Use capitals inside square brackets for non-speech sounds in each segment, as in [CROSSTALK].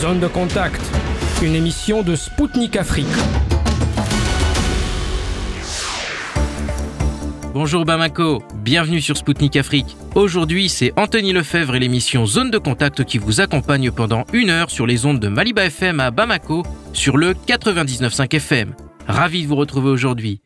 Zone de contact, une émission de Spoutnik Afrique. Bonjour Bamako, bienvenue sur Spoutnik Afrique. Aujourd'hui, c'est Anthony Lefebvre et l'émission Zone de contact qui vous accompagne pendant une heure sur les ondes de Maliba FM à Bamako sur le 99.5 FM. Ravi de vous retrouver aujourd'hui.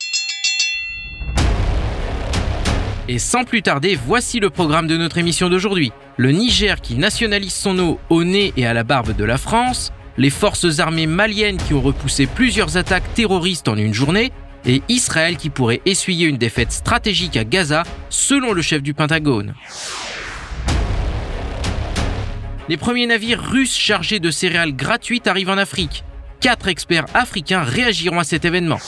Et sans plus tarder, voici le programme de notre émission d'aujourd'hui. Le Niger qui nationalise son eau au nez et à la barbe de la France, les forces armées maliennes qui ont repoussé plusieurs attaques terroristes en une journée, et Israël qui pourrait essuyer une défaite stratégique à Gaza, selon le chef du Pentagone. Les premiers navires russes chargés de céréales gratuites arrivent en Afrique. Quatre experts africains réagiront à cet événement.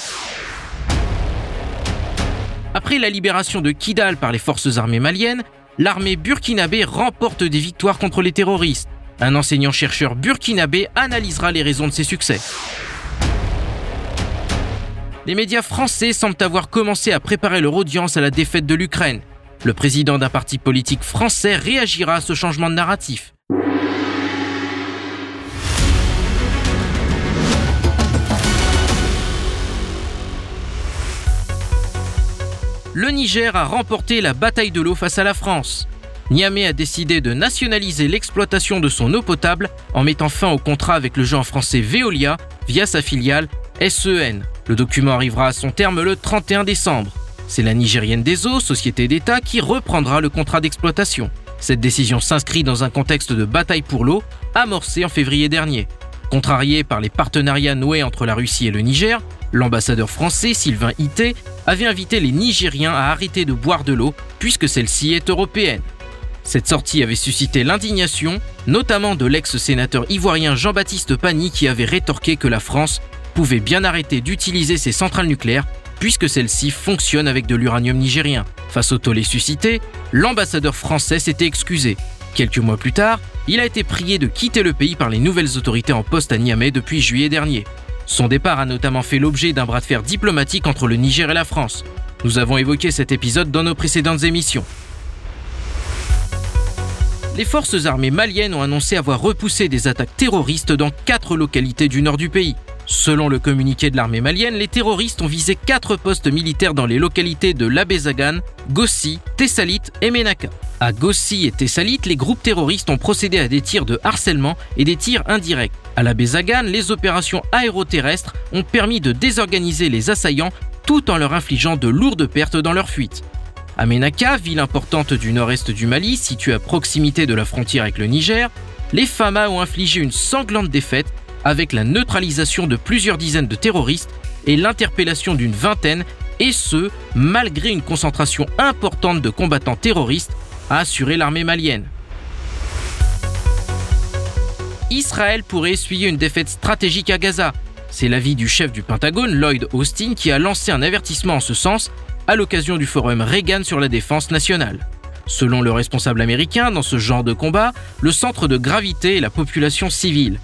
Après la libération de Kidal par les forces armées maliennes, l'armée burkinabé remporte des victoires contre les terroristes. Un enseignant-chercheur burkinabé analysera les raisons de ces succès. Les médias français semblent avoir commencé à préparer leur audience à la défaite de l'Ukraine. Le président d'un parti politique français réagira à ce changement de narratif. Le Niger a remporté la bataille de l'eau face à la France. Niamey a décidé de nationaliser l'exploitation de son eau potable en mettant fin au contrat avec le géant français Veolia via sa filiale SEN. Le document arrivera à son terme le 31 décembre. C'est la Nigérienne des eaux, société d'État, qui reprendra le contrat d'exploitation. Cette décision s'inscrit dans un contexte de bataille pour l'eau amorcé en février dernier. Contrarié par les partenariats noués entre la Russie et le Niger, L'ambassadeur français Sylvain Ité avait invité les Nigériens à arrêter de boire de l'eau puisque celle-ci est européenne. Cette sortie avait suscité l'indignation, notamment de l'ex-sénateur ivoirien Jean-Baptiste Pani qui avait rétorqué que la France pouvait bien arrêter d'utiliser ses centrales nucléaires puisque celles-ci fonctionnent avec de l'uranium nigérien. Face au tollé suscité, l'ambassadeur français s'était excusé. Quelques mois plus tard, il a été prié de quitter le pays par les nouvelles autorités en poste à Niamey depuis juillet dernier. Son départ a notamment fait l'objet d'un bras de fer diplomatique entre le Niger et la France. Nous avons évoqué cet épisode dans nos précédentes émissions. Les forces armées maliennes ont annoncé avoir repoussé des attaques terroristes dans quatre localités du nord du pays. Selon le communiqué de l'armée malienne, les terroristes ont visé quatre postes militaires dans les localités de Labézagan, Gossi, Tessalit et Menaka. À Gossi et Tessalit, les groupes terroristes ont procédé à des tirs de harcèlement et des tirs indirects. À Labézagan, les opérations aéroterrestres ont permis de désorganiser les assaillants tout en leur infligeant de lourdes pertes dans leur fuite. À Menaka, ville importante du nord-est du Mali, située à proximité de la frontière avec le Niger, les FAMA ont infligé une sanglante défaite avec la neutralisation de plusieurs dizaines de terroristes et l'interpellation d'une vingtaine, et ce, malgré une concentration importante de combattants terroristes, a assuré l'armée malienne. Israël pourrait essuyer une défaite stratégique à Gaza. C'est l'avis du chef du Pentagone, Lloyd Austin, qui a lancé un avertissement en ce sens à l'occasion du forum Reagan sur la défense nationale. Selon le responsable américain, dans ce genre de combat, le centre de gravité est la population civile.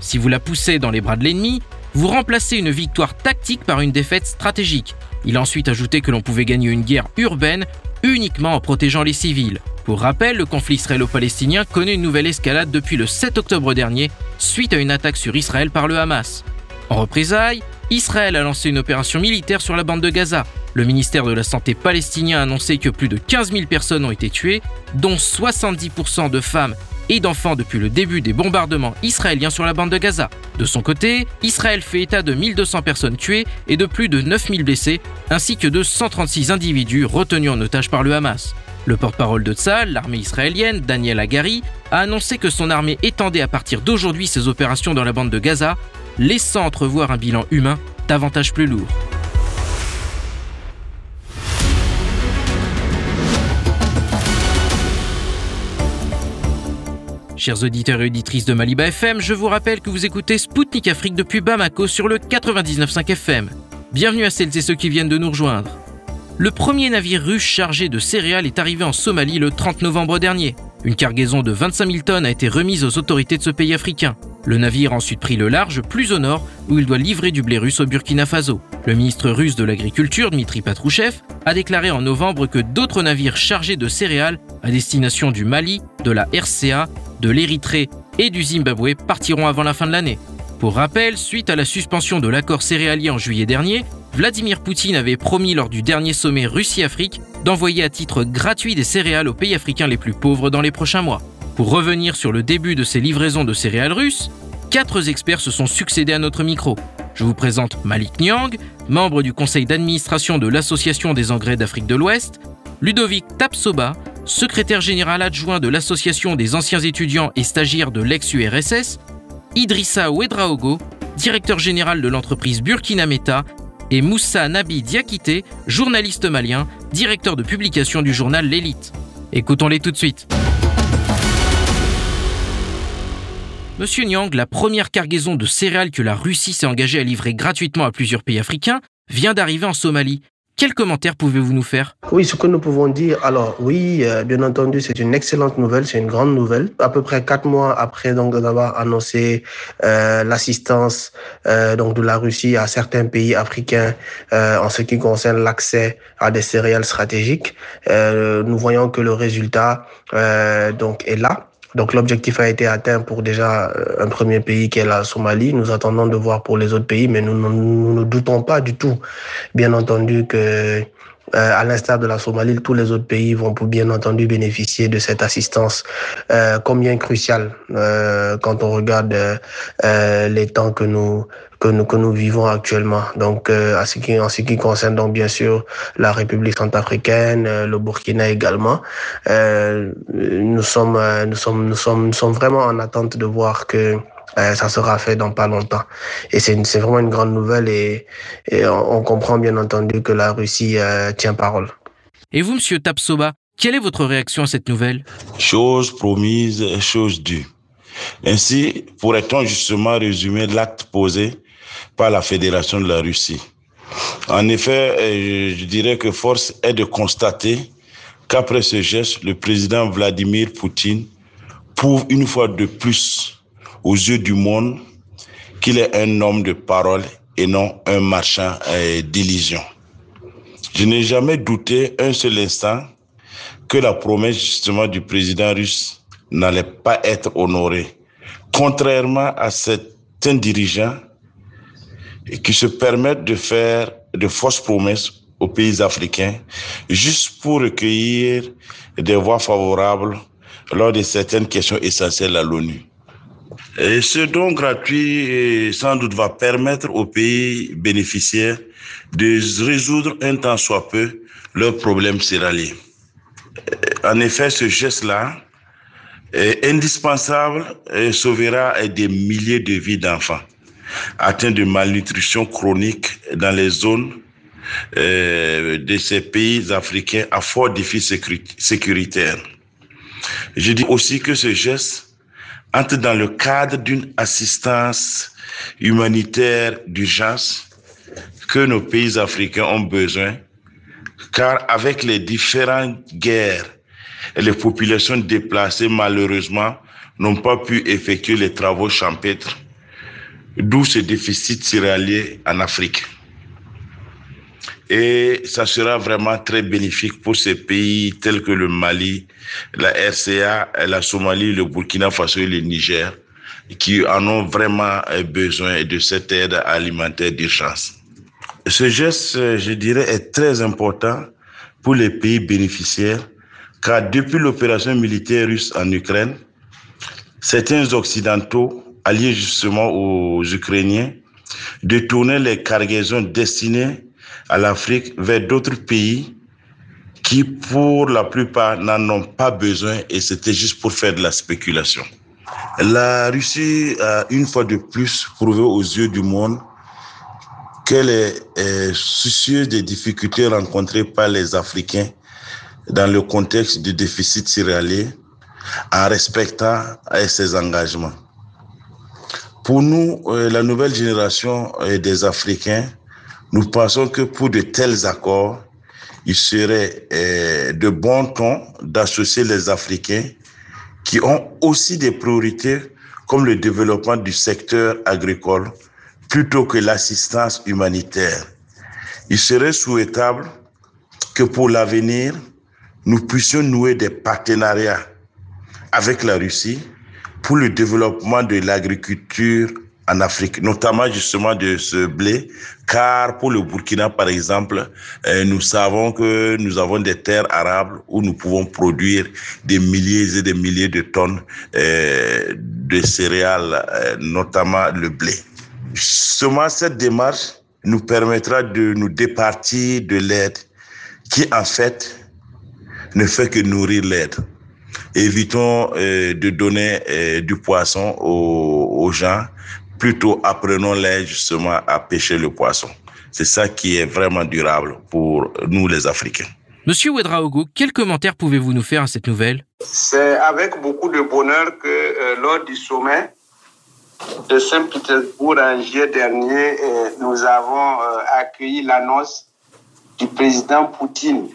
Si vous la poussez dans les bras de l'ennemi, vous remplacez une victoire tactique par une défaite stratégique. Il a ensuite ajouté que l'on pouvait gagner une guerre urbaine uniquement en protégeant les civils. Pour rappel, le conflit israélo-palestinien connaît une nouvelle escalade depuis le 7 octobre dernier, suite à une attaque sur Israël par le Hamas. En représailles, Israël a lancé une opération militaire sur la bande de Gaza. Le ministère de la Santé palestinien a annoncé que plus de 15 000 personnes ont été tuées, dont 70% de femmes et d'enfants depuis le début des bombardements israéliens sur la bande de Gaza. De son côté, Israël fait état de 1200 personnes tuées et de plus de 9000 blessés, ainsi que de 136 individus retenus en otage par le Hamas. Le porte-parole de Tzal, l'armée israélienne, Daniel Agari, a annoncé que son armée étendait à partir d'aujourd'hui ses opérations dans la bande de Gaza, laissant entrevoir un bilan humain davantage plus lourd. Chers auditeurs et auditrices de Maliba FM, je vous rappelle que vous écoutez Spoutnik Afrique depuis Bamako sur le 99.5 FM. Bienvenue à celles et ceux qui viennent de nous rejoindre. Le premier navire russe chargé de céréales est arrivé en Somalie le 30 novembre dernier. Une cargaison de 25 000 tonnes a été remise aux autorités de ce pays africain. Le navire a ensuite pris le large plus au nord où il doit livrer du blé russe au Burkina Faso. Le ministre russe de l'Agriculture, Dmitri Patrouchev, a déclaré en novembre que d'autres navires chargés de céréales à destination du Mali, de la RCA, de l'Érythrée et du Zimbabwe partiront avant la fin de l'année. Pour rappel, suite à la suspension de l'accord céréalier en juillet dernier, Vladimir Poutine avait promis lors du dernier sommet Russie-Afrique d'envoyer à titre gratuit des céréales aux pays africains les plus pauvres dans les prochains mois. Pour revenir sur le début de ces livraisons de céréales russes, quatre experts se sont succédés à notre micro. Je vous présente Malik Nyang, membre du conseil d'administration de l'Association des engrais d'Afrique de l'Ouest, Ludovic Tapsoba, secrétaire général adjoint de l'Association des anciens étudiants et stagiaires de l'ex-URSS, Idrissa Ouedraogo, directeur général de l'entreprise Burkina Meta, et Moussa Nabi Diakité, journaliste malien, directeur de publication du journal L'Élite. Écoutons-les tout de suite. Monsieur Nyang, la première cargaison de céréales que la Russie s'est engagée à livrer gratuitement à plusieurs pays africains vient d'arriver en Somalie. Quel commentaire pouvez-vous nous faire? Oui, ce que nous pouvons dire, alors oui, euh, bien entendu, c'est une excellente nouvelle, c'est une grande nouvelle. À peu près quatre mois après donc d'avoir annoncé euh, l'assistance euh, donc de la Russie à certains pays africains euh, en ce qui concerne l'accès à des céréales stratégiques, euh, nous voyons que le résultat donc est là. Donc l'objectif a été atteint pour déjà euh, un premier pays qui est la Somalie. Nous attendons de voir pour les autres pays, mais nous, ne doutons pas du tout, bien entendu, que euh, à l'instar de la Somalie, tous les autres pays vont bien entendu bénéficier de cette assistance euh, combien cruciale euh, quand on regarde euh, les temps que nous que nous que nous vivons actuellement. Donc à ce qui en ce qui concerne donc bien sûr la République centrafricaine, le Burkina également, nous sommes nous sommes nous sommes nous sommes vraiment en attente de voir que euh, ça sera fait dans pas longtemps. Et c'est vraiment une grande nouvelle et, et on, on, comprend bien entendu que la Russie euh, tient parole. Et vous, Monsieur Tapsoba, quelle est votre réaction à cette nouvelle? Chose promise, chose due. Ainsi pourrait-on justement résumer l'acte posé par la Fédération de la Russie. En effet, euh, je dirais que force est de constater qu'après ce geste, le président Vladimir Poutine prouve une fois de plus aux yeux du monde qu'il est un homme de parole et non un marchand euh, d'illusions. Je n'ai jamais douté un seul instant que la promesse justement du président russe n'allait pas être honorée, contrairement à certains dirigeants qui se permettent de faire de fausses promesses aux pays africains juste pour recueillir des voix favorables lors de certaines questions essentielles à l'ONU. Et ce don gratuit, sans doute, va permettre aux pays bénéficiaires de résoudre un temps soit peu leurs problèmes céréaliers. En effet, ce geste-là est indispensable et sauvera des milliers de vies d'enfants atteints de malnutrition chronique dans les zones euh, de ces pays africains à fort défi sécuritaire. Je dis aussi que ce geste entre dans le cadre d'une assistance humanitaire d'urgence que nos pays africains ont besoin, car avec les différentes guerres, les populations déplacées, malheureusement, n'ont pas pu effectuer les travaux champêtres, d'où ce déficit céréalier en Afrique. Et ça sera vraiment très bénéfique pour ces pays tels que le Mali, la RCA, la Somalie, le Burkina Faso et le Niger, qui en ont vraiment besoin de cette aide alimentaire d'urgence. Ce geste, je dirais, est très important pour les pays bénéficiaires, car depuis l'opération militaire russe en Ukraine, certains Occidentaux, alliés justement aux Ukrainiens, détournaient les cargaisons destinées à l'Afrique vers d'autres pays qui, pour la plupart, n'en ont pas besoin et c'était juste pour faire de la spéculation. La Russie a une fois de plus prouvé aux yeux du monde qu'elle est, est soucieuse des difficultés rencontrées par les Africains dans le contexte du déficit céréalier en respectant ses engagements. Pour nous, euh, la nouvelle génération euh, des Africains, nous pensons que pour de tels accords, il serait euh, de bon ton d'associer les Africains qui ont aussi des priorités comme le développement du secteur agricole plutôt que l'assistance humanitaire. Il serait souhaitable que pour l'avenir, nous puissions nouer des partenariats avec la Russie pour le développement de l'agriculture en Afrique, notamment justement de ce blé, car pour le Burkina, par exemple, euh, nous savons que nous avons des terres arables où nous pouvons produire des milliers et des milliers de tonnes euh, de céréales, euh, notamment le blé. Seulement cette démarche nous permettra de nous départir de l'aide qui, en fait, ne fait que nourrir l'aide. Évitons de donner du poisson aux gens plutôt apprenons-les justement à pêcher le poisson. C'est ça qui est vraiment durable pour nous les Africains. Monsieur Ouedraogo, quel commentaire pouvez-vous nous faire à cette nouvelle? C'est avec beaucoup de bonheur que euh, lors du sommet de Saint-Pétersbourg en juillet dernier, euh, nous avons euh, accueilli l'annonce du président Poutine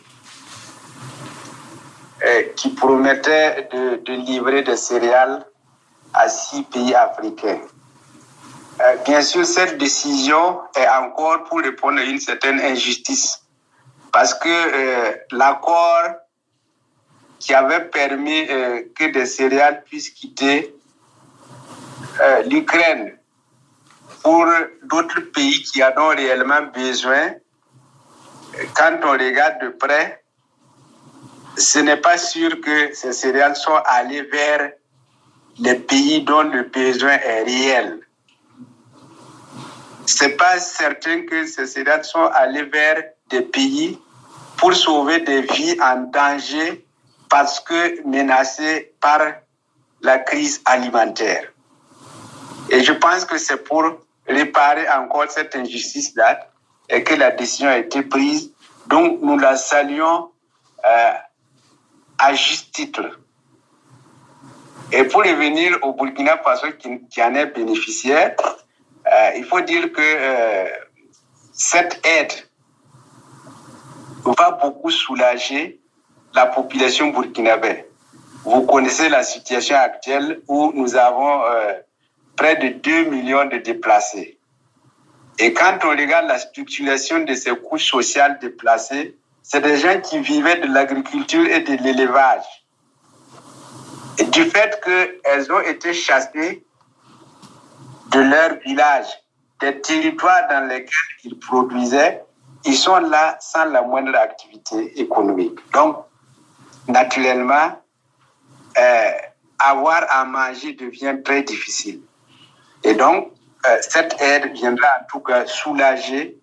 qui promettait de livrer des céréales à six pays africains. Euh, bien sûr, cette décision est encore pour répondre à une certaine injustice. Parce que euh, l'accord qui avait permis euh, que des céréales puissent quitter l'Ukraine pour d'autres pays qui en ont réellement besoin, quand on regarde de près, ce n'est pas sûr que ces céréales soient allées vers les pays dont le besoin est réel c'est pas certain que ces céréales sont allées vers des pays pour sauver des vies en danger parce que menacées par la crise alimentaire. Et je pense que c'est pour réparer encore cette injustice-là et que la décision a été prise. Donc nous la saluons euh, à juste titre. Et pour revenir au Burkina Faso qui, en est bénéficiaire, euh, il faut dire que euh, cette aide va beaucoup soulager la population burkinabé. Vous connaissez la situation actuelle où nous avons euh, près de 2 millions de déplacés. Et quand on regarde la structuration de ces couches sociales déplacées, c'est des gens qui vivaient de l'agriculture et de l'élevage. Et du fait qu'elles ont été chassées, de leur village, des territoires dans lesquels ils produisaient, ils sont là sans la moindre activité économique. Donc, naturellement, euh, avoir à manger devient très difficile. Et donc, euh, cette aide viendra en tout cas soulager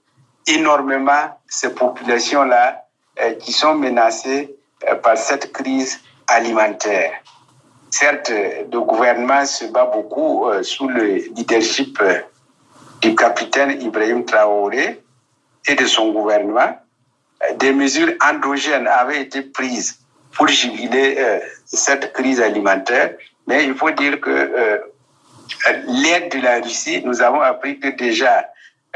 énormément ces populations-là qui sont menacées par cette crise alimentaire. Certes, le gouvernement se bat beaucoup euh, sous le leadership euh, du capitaine Ibrahim Traoré et de son gouvernement. Euh, des mesures endogènes avaient été prises pour juguler cette crise alimentaire, mais il faut dire que l'aide de la Russie, nous avons appris que déjà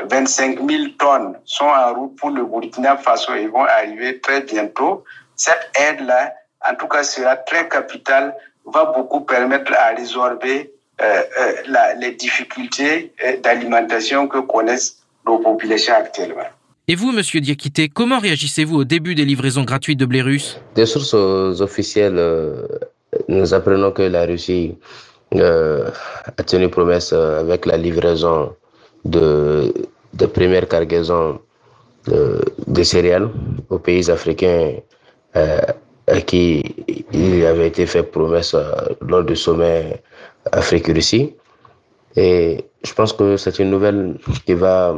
25 000 tonnes sont en route pour le Burkina Faso et vont arriver très bientôt. Cette aide-là, en tout cas, sera très capitale va beaucoup permettre à résorber euh, euh, la, les difficultés euh, d'alimentation que connaissent nos populations actuellement. Et vous, Monsieur Diakité, comment réagissez-vous au début des livraisons gratuites de blé russe? Des sources officielles, nous apprenons que la Russie a tenu promesse avec la livraison de, de premières cargaisons de, de, céréales aux pays africains à qui il avait été fait promesse euh, lors du sommet Afrique-Russie. Et je pense que c'est une nouvelle qui va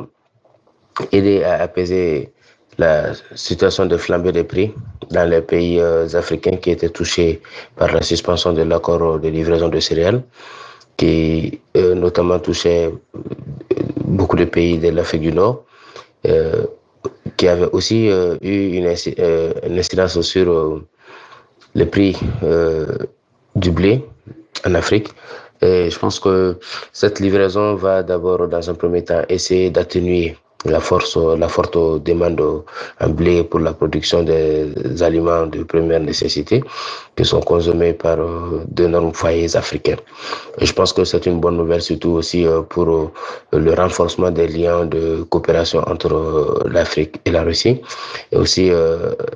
aider à apaiser la situation de flambée des prix dans les pays euh, africains qui étaient touchés par la suspension de l'accord de livraison de céréales, qui euh, notamment touchait beaucoup de pays de l'Afrique du Nord, qui avait aussi eu une, incidence sur les prix euh, du blé en Afrique. Et je pense que cette livraison va d'abord, dans un premier temps, essayer d'atténuer la force, la forte demande en blé pour la production des aliments de première nécessité qui sont consommés par euh, d'énormes foyers africains. Je pense que c'est une bonne nouvelle surtout aussi euh, pour le renforcement des liens de coopération entre l'Afrique et la Russie. Et aussi,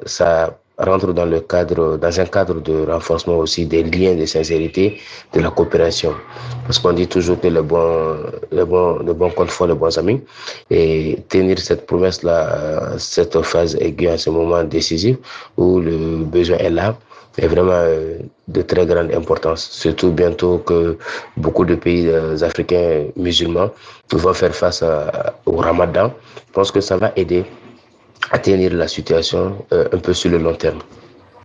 ça rentre dans le cadre, dans un cadre de renforcement aussi des liens de sincérité, de la coopération. Parce qu'on dit toujours que le bon, le bon, le bon compte font les bons amis. Et tenir cette promesse-là, cette phase aiguë à ce moment décisif où le besoin est là, est vraiment euh, de très grande importance. Surtout bientôt que beaucoup de pays euh, africains musulmans vont faire face au ramadan. Je pense que ça va aider tenir la situation euh, un peu sur le long terme.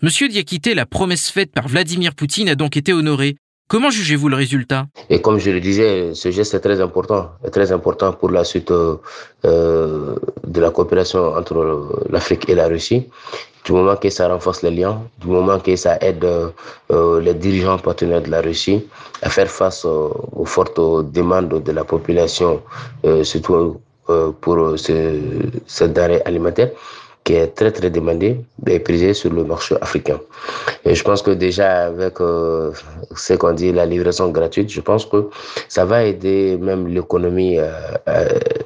Monsieur Diakité, la promesse faite par Vladimir Poutine a donc été honorée. Comment jugez-vous le résultat? Et comme je le disais, ce geste est très important, est très important pour la suite euh, de la coopération entre l'Afrique et la Russie. Du moment que ça renforce les liens, du moment que ça aide euh, les dirigeants partenaires de la Russie à faire face aux fortes demandes de la population, surtout euh, pour ce, cette denrée alimentaire qui est très très demandé et prisé sur le marché africain. Et je pense que déjà avec euh, ce qu'on dit la livraison gratuite, je pense que ça va aider même l'économie euh, à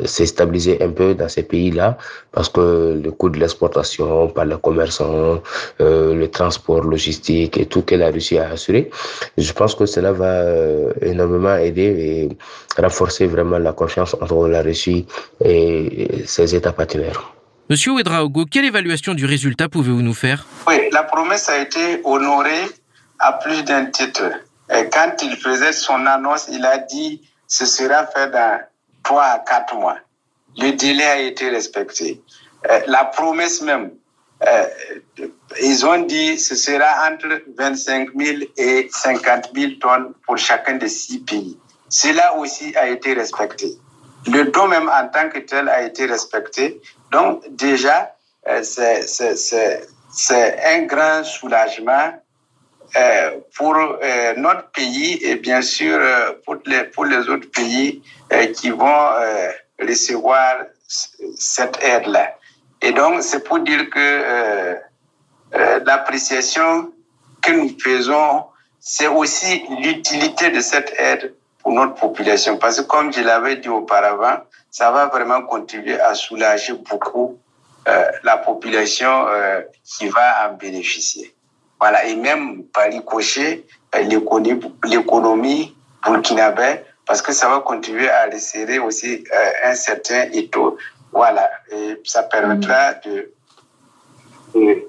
se stabiliser un peu dans ces pays-là parce que le coût de l'exportation par les commerçants, euh, le transport logistique et tout que la Russie a assuré, je pense que cela va euh, énormément aider et renforcer vraiment la confiance entre la Russie et ses États partenaires. Monsieur Ouedraogo, quelle évaluation du résultat pouvez-vous nous faire? Oui, la promesse a été honorée à plus d'un titre. Et quand il faisait son annonce, il a dit ce sera fait dans 3 à 4 mois. Le délai a été respecté. La promesse même, euh, ils ont dit ce sera entre 25 000 et 50 000 tonnes pour chacun des six pays. Cela aussi a été respecté. Le don même en tant que tel a été respecté. Donc déjà, euh, c'est un grand soulagement euh, pour euh, notre pays et bien sûr pour, les, pour les autres pays qui vont recevoir cette aide-là. Et donc, c'est pour dire que l'appréciation que nous faisons, c'est aussi l'utilité de cette aide pour notre population. Parce que comme je l'avais dit auparavant, ça va vraiment contribuer à soulager beaucoup euh, la population euh, qui va en bénéficier. Voilà, et même par ricochet, l'économie burkinabé, parce que ça va contribuer à resserrer aussi euh, un certain étau. Voilà, et ça permettra de, de,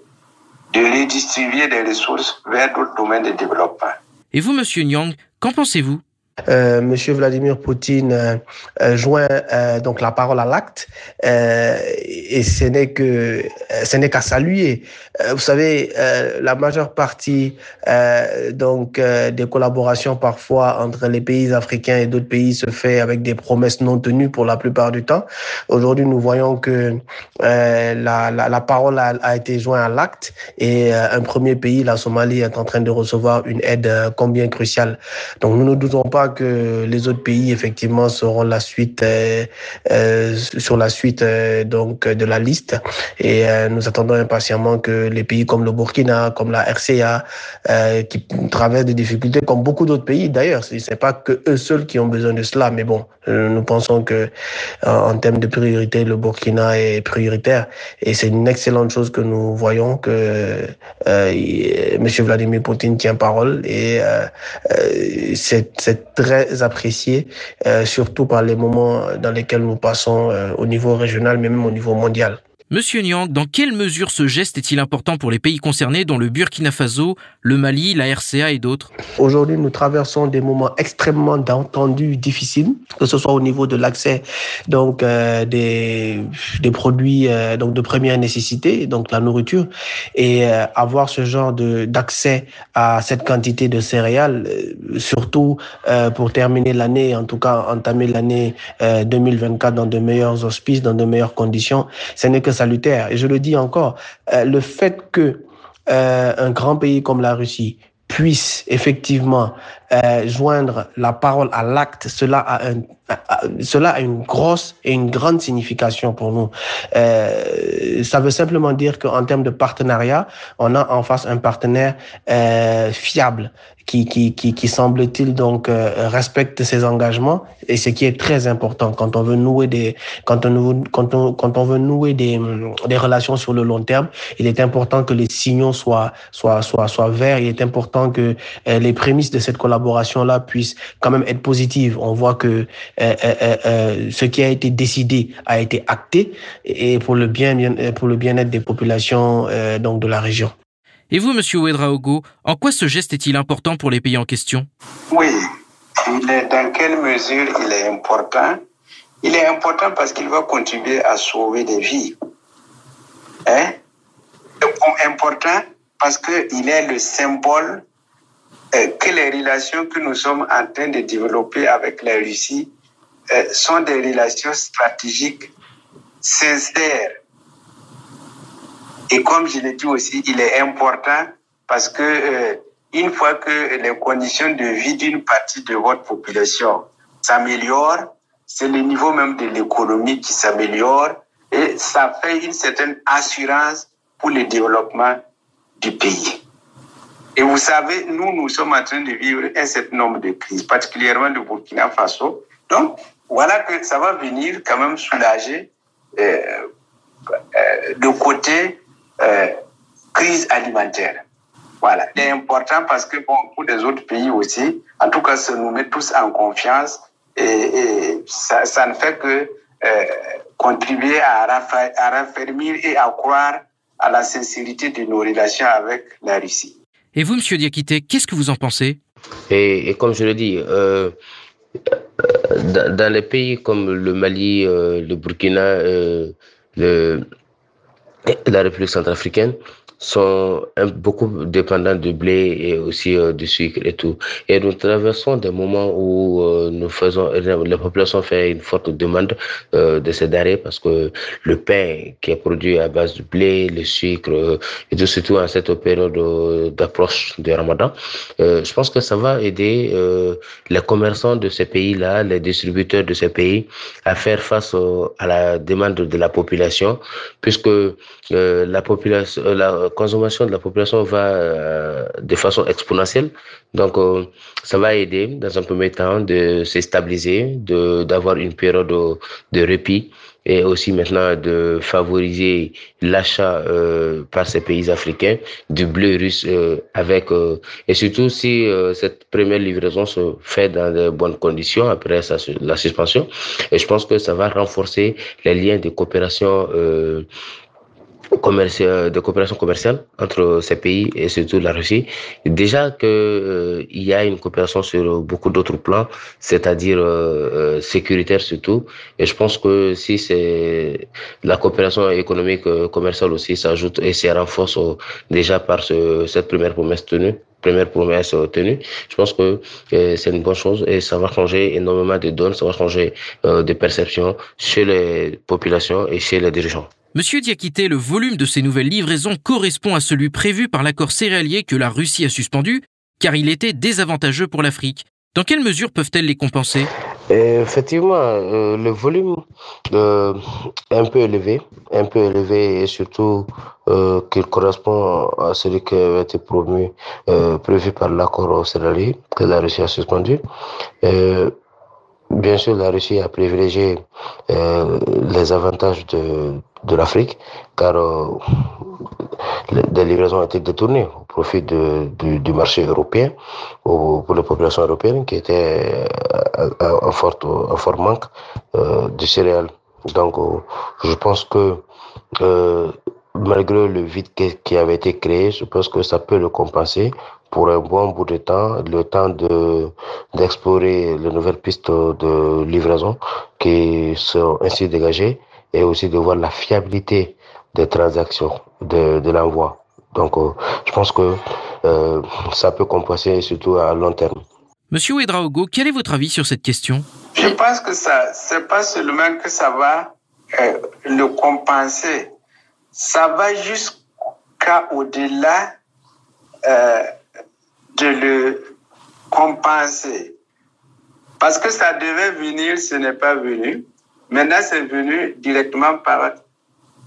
de redistribuer des ressources vers d'autres domaines de développement. Et vous, Monsieur Nyang, qu'en pensez-vous? Euh, Monsieur Vladimir Poutine euh, euh, joint donc la parole à l'acte et ce n'est que ce n'est qu'à saluer. vous savez, la majeure partie donc des collaborations parfois entre les pays africains et d'autres pays se fait avec des promesses non tenues pour la plupart du temps. Aujourd'hui, nous voyons que la, la, la, parole a, a été jointe à l'acte et un premier pays, la Somalie, est en train de recevoir une aide combien cruciale. Donc nous ne doutons pas que les autres pays effectivement seront la suite euh, euh, sur la suite euh, donc de la liste. Et euh, nous attendons impatiemment que les pays comme le Burkina, comme la RCA, euh, qui traversent des difficultés comme beaucoup d'autres pays d'ailleurs, c'est pas que eux seuls qui ont besoin de cela, mais bon, nous pensons que en termes de priorité, le Burkina est prioritaire. Et c'est une excellente chose que nous voyons que Monsieur Vladimir Poutine tient parole et c'est très apprécié, euh, surtout par les moments dans lesquels nous passons euh, au niveau régional, mais même au niveau mondial. Monsieur Nyang, dans quelle mesure ce geste est-il important pour les pays concernés, dont le Burkina Faso, le Mali, la RCA et d'autres? Aujourd'hui, nous traversons des moments extrêmement d'entendus difficiles, que ce soit au niveau de l'accès donc euh, des, des produits euh, donc de première nécessité, donc la nourriture, et euh, avoir ce genre de d'accès à cette quantité de céréales, surtout pour terminer l'année, en tout cas entamer l'année 2024 dans de meilleurs auspices, dans de meilleures conditions, ce n'est que ça Et je le dis encore, euh, le fait que euh, un grand pays comme la Russie puisse effectivement euh, joindre la parole à l'acte, cela a un, cela a une grosse et une grande signification pour nous. Euh, ça veut simplement dire qu'en termes de partenariat, on a en face un partenaire euh, fiable qui, qui, qui, qui semble-t-il donc euh, respecte ses engagements. Et ce qui est très important quand on veut nouer des quand on quand on quand on veut nouer des, des relations sur le long terme il est important que les signaux soient soient soient soient verts. Il est important que euh, les prémices de cette collaboration là puissent quand même être positives. On voit que euh, euh, ce qui a été décidé a été acté et pour le bien pour le bien-être des populations donc de la région. Et vous, Monsieur Ouedraogo, en quoi ce geste est-il important pour les pays en question? Oui, dans quelle mesure il est important? Il est important parce qu'il va contribuer à sauver des vies. Hein? Important parce qu'il est le symbole euh, que les relations que nous sommes en train de développer avec la Russie euh, sont des relations stratégiques sincères et comme je l'ai dit aussi, il est important parce que euh, une fois que les conditions de vie d'une partie de votre population s'améliorent, c'est le niveau même de l'économie qui s'améliore et ça fait une certaine assurance pour le développement du pays. Et vous savez, nous, nous sommes en train de vivre un certain nombre de crises, particulièrement le Burkina Faso. Donc, voilà que ça va venir quand même soulager euh, euh, le côté euh, crise alimentaire. Voilà. C'est important parce que bon, pour les autres pays aussi, en tout cas, ça nous met tous en confiance et, ça, ça, ne fait que euh, contribuer à, à raffermir et à croire à la sincérité de nos relations avec la Russie. Et vous, Monsieur Diakité, qu'est-ce que vous en pensez? Et, et, comme je le dis, euh, dans, les pays comme le Mali, euh, le Burkina, euh, la République centrafricaine sont beaucoup dépendants de blé et aussi euh, du sucre et tout. Et nous traversons des moments où euh, nous faisons, la population fait une forte demande euh, de ces denrées parce que le pain qui est produit à base de blé, le sucre, et tout surtout en cette période d'approche du Ramadan, je pense que ça va aider les commerçants de ces pays-là, les distributeurs de ces pays à faire face à la demande de la population, puisque la population, la consommation de la population va euh, de façon exponentielle. Donc, euh, ça va aider dans un premier temps de se stabiliser, d'avoir une période de, de, répit et aussi maintenant de favoriser l'achat euh, par ces pays africains du bleu russe euh, avec euh, et surtout si euh, cette première livraison se fait dans de bonnes conditions après sa, la suspension et je pense que ça va renforcer les liens de coopération de coopération commerciale entre ces pays et surtout la Russie. Déjà que euh, y a une coopération sur beaucoup d'autres plans, c'est-à-dire euh, euh, sécuritaire surtout. Et je pense que si c'est la coopération économique commerciale aussi s'ajoute et se renforce déjà par ce, cette première promesse tenue première promesse tenue. Je pense que c'est une bonne chose et ça va changer énormément de donnes, ça va changer euh, de perceptions chez les populations et chez les dirigeants. Monsieur Diakité, le volume de ces nouvelles livraisons correspond à celui prévu par l'accord céréalier que la Russie a suspendu, car il était désavantageux pour l'Afrique. Dans quelle mesure peuvent-elles les compenser? Effectivement, euh, le volume euh, est un peu élevé, un peu élevé et surtout euh, qu'il correspond à celui qui avait été promu, euh, prévu par l'accord céréalier que la Russie a suspendu. Euh, Bien sûr, la Russie a privilégié euh, les avantages de, de l'Afrique, car euh, des livraisons ont été détournées au profit du, du, marché européen, ou pour les populations européennes qui étaient en, fort, en fort manque euh, de céréales. Donc, euh, je pense que euh, malgré le vide qui avait été créé, je pense que ça peut le compenser pour un bon bout de temps, le temps de d'explorer les nouvelles pistes de livraison qui sont ainsi dégagées et aussi de voir la fiabilité des transactions de, de l'envoi. Donc, euh, je pense que euh, ça peut compenser surtout à long terme. Monsieur Ouedraogo, quel est votre avis sur cette question? Je pense que ça, c'est pas seulement que ça va euh, le compenser, ça va jusqu'à au-delà euh, de le compenser. Parce que ça devait venir, ce n'est pas venu. Maintenant, c'est venu directement par,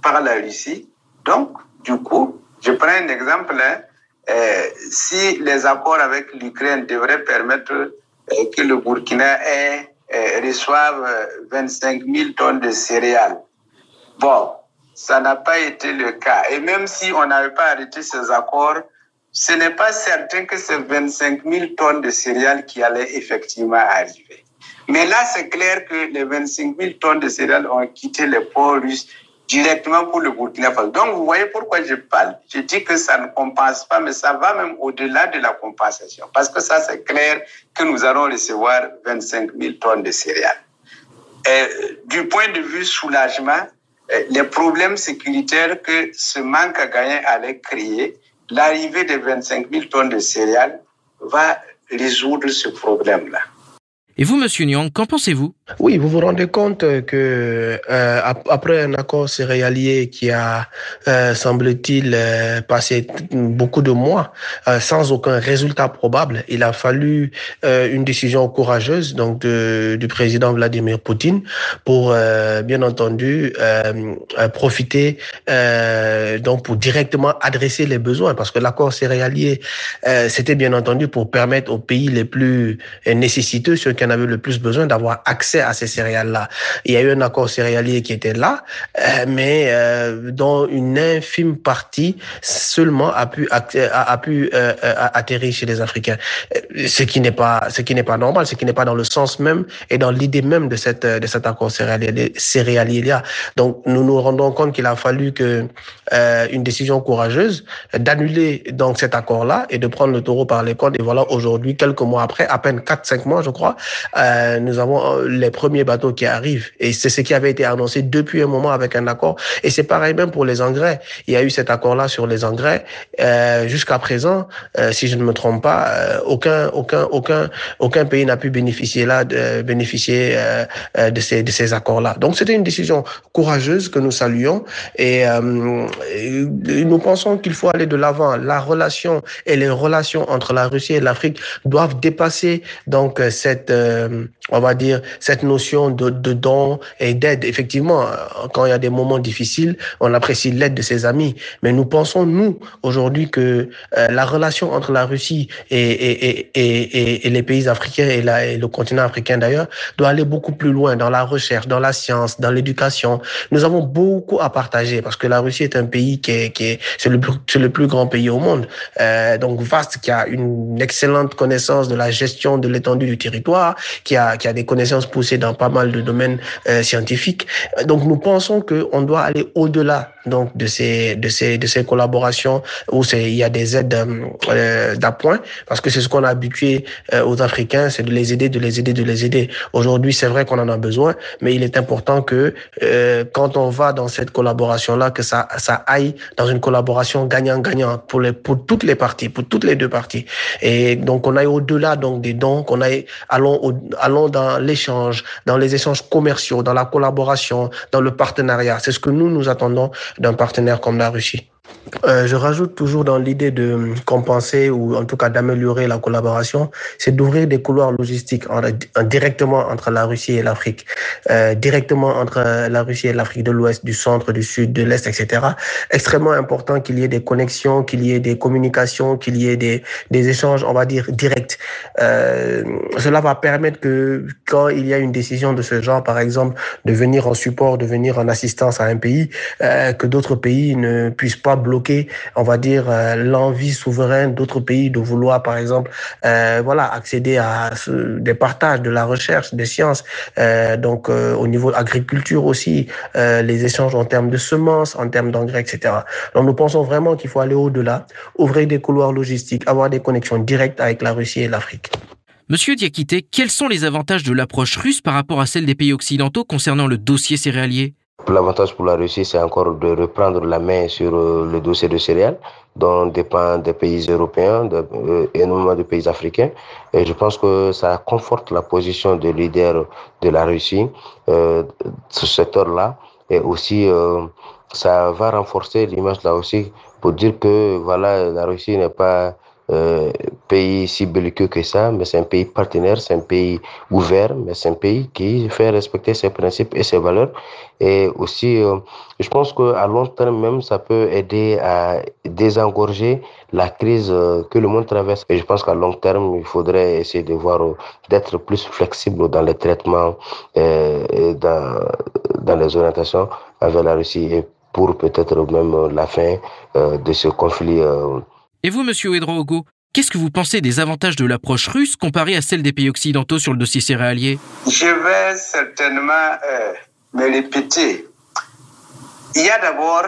par la Russie. Donc, du coup, je prends un exemple. Hein, euh, si les accords avec l'Ukraine devraient permettre euh, que le Burkina ait, reçoive 25 000 tonnes de céréales, bon, ça n'a pas été le cas. Et même si on n'avait pas arrêté ces accords, ce n'est pas certain que ces 25 000 tonnes de céréales qui allaient effectivement arriver. Mais là, c'est clair que les 25 000 tonnes de céréales ont quitté les ports russes directement pour le Burkina Faso. Donc, vous voyez pourquoi je parle. Je dis que ça ne compense pas, mais ça va même au-delà de la compensation. Parce que ça, c'est clair que nous allons recevoir 25 000 tonnes de céréales. Et, du point de vue soulagement, les problèmes sécuritaires que ce manque à gagner allait créer, l'arrivée de 25 000 tonnes de céréales va résoudre ce problème-là. Et vous, Monsieur Nyang, qu'en pensez-vous? Oui, vous vous rendez compte que euh, après un accord céréalier qui a, euh, semble-t-il, euh, passé beaucoup de mois euh, sans aucun résultat probable, il a fallu euh, une décision courageuse donc de, du président Vladimir Poutine pour, euh, bien entendu, profiter donc pour directement adresser les besoins, parce que l'accord céréalier, c'était bien entendu pour permettre aux pays les plus nécessiteux, ceux qui en avait le plus besoin d'avoir accès à ces céréales-là. Il y a eu un accord céréalier qui était là, euh, mais euh, dont une infime partie seulement a pu a, a pu euh, atterrir chez les Africains. Ce qui n'est pas ce qui n'est pas normal, ce qui n'est pas dans le sens même et dans l'idée même de cette de cet accord céréalier céréalier là. Donc nous nous rendons compte qu'il a fallu que une décision courageuse d'annuler donc cet accord-là et de prendre le taureau par les cornes. Et voilà aujourd'hui, quelques mois après, à peine 4-5 mois, je crois, euh, nous avons euh, les premiers bateaux qui arrivent. Et c'est ce qui avait été annoncé depuis un moment avec un accord. Et c'est pareil même pour les engrais. Il y a eu cet accord-là sur les engrais. Euh, Jusqu'à présent, euh, si je ne me trompe pas, euh, aucun, aucun, aucun, aucun pays n'a pu bénéficier là, de, bénéficier de ces, de ces accords-là. Donc c'était une décision courageuse que nous saluons et, et nous pensons qu'il faut aller de l'avant. La relation et les relations entre la Russie et l'Afrique doivent dépasser donc cette euh, on va dire, cette notion de, de don et d'aide. Effectivement, euh, quand il y a des moments difficiles, on apprécie l'aide de ses amis. Mais nous pensons, nous, aujourd'hui, que euh, la relation entre la Russie et, et, et, et, les pays africains et, la, et le continent africain d'ailleurs doit aller beaucoup plus loin dans la recherche, dans la science, dans l'éducation. Nous avons beaucoup à partager parce que la Russie est un pays qui est, qui est c'est le, le plus grand pays au monde. Euh, donc vaste, qui a une excellente connaissance de la gestion de l'étendue du territoire, qui a, qui a des connaissances poussées dans pas mal de domaines euh, scientifiques. Donc nous pensons qu'on doit aller au-delà donc de ces de ces de ces collaborations où c'est il y a des aides euh, d'appoint parce que c'est ce qu'on a habitué euh, aux Africains, c'est de les aider, de les aider, de les aider. Aujourd'hui, c'est vrai qu'on en a besoin, mais il est important que euh, quand on va dans cette collaboration là, que ça ça aille dans une collaboration gagnant-gagnant pour les pour toutes les parties, pour toutes les deux parties. Et donc on aille au-delà donc des dons, qu'on aille allons allons dans l'échange, dans les échanges commerciaux, dans la collaboration, dans le partenariat. C'est ce que nous nous attendons d'un partenaire comme la Russie. Euh, je rajoute toujours dans l'idée de compenser ou en tout cas d'améliorer la collaboration, c'est d'ouvrir des couloirs logistiques en, en, directement entre la Russie et l'Afrique, euh, directement entre la Russie et l'Afrique de l'Ouest, du centre, du sud, de l'Est, etc. Extrêmement important qu'il y ait des connexions, qu'il y ait des communications, qu'il y ait des, échanges, on va dire, directs. Euh, cela va permettre que quand il y a une décision de ce genre, par exemple, de venir en support, de venir en assistance à un pays, que d'autres pays ne puissent pas bloquer, on va dire, euh, l'envie souveraine d'autres pays de vouloir, par exemple, euh, accéder à des partages de la recherche, des sciences. Euh, donc, au niveau agriculture aussi, les échanges en termes de semences, en termes d'engrais, etc. Donc, nous pensons vraiment qu'il faut aller au-delà, ouvrir des couloirs logistiques, avoir des connexions directes avec la Russie et l'Afrique. Monsieur Diakité, quels sont les avantages de l'approche russe par rapport à celle des pays occidentaux concernant le dossier céréalier? L'avantage pour la Russie, c'est encore de reprendre la main sur euh, le dossier de céréales, dont dépend des pays européens de, euh, et notamment des pays africains. Et je pense que ça conforte la position de leader de la Russie euh, ce secteur-là. Et aussi, euh, ça va renforcer l'image là aussi pour dire que voilà, la Russie n'est pas euh, pays si belliqueux que ça, mais c'est un pays partenaire, c'est un pays ouvert, mais c'est un pays qui fait respecter ses principes et ses valeurs. Et aussi, euh, je pense qu'à long terme même, ça peut aider à désengorger la crise euh, que le monde traverse. Et je pense qu'à long terme, il faudrait essayer de voir, d'être plus flexible dans les traitements, euh, dans, dans les orientations avec la Russie et pour peut-être même la fin de ce conflit. Et vous, monsieur Hugo, qu'est-ce que vous pensez des avantages de l'approche russe comparée à celle des pays occidentaux sur le dossier céréalier Je vais certainement euh, me répéter. Il y a d'abord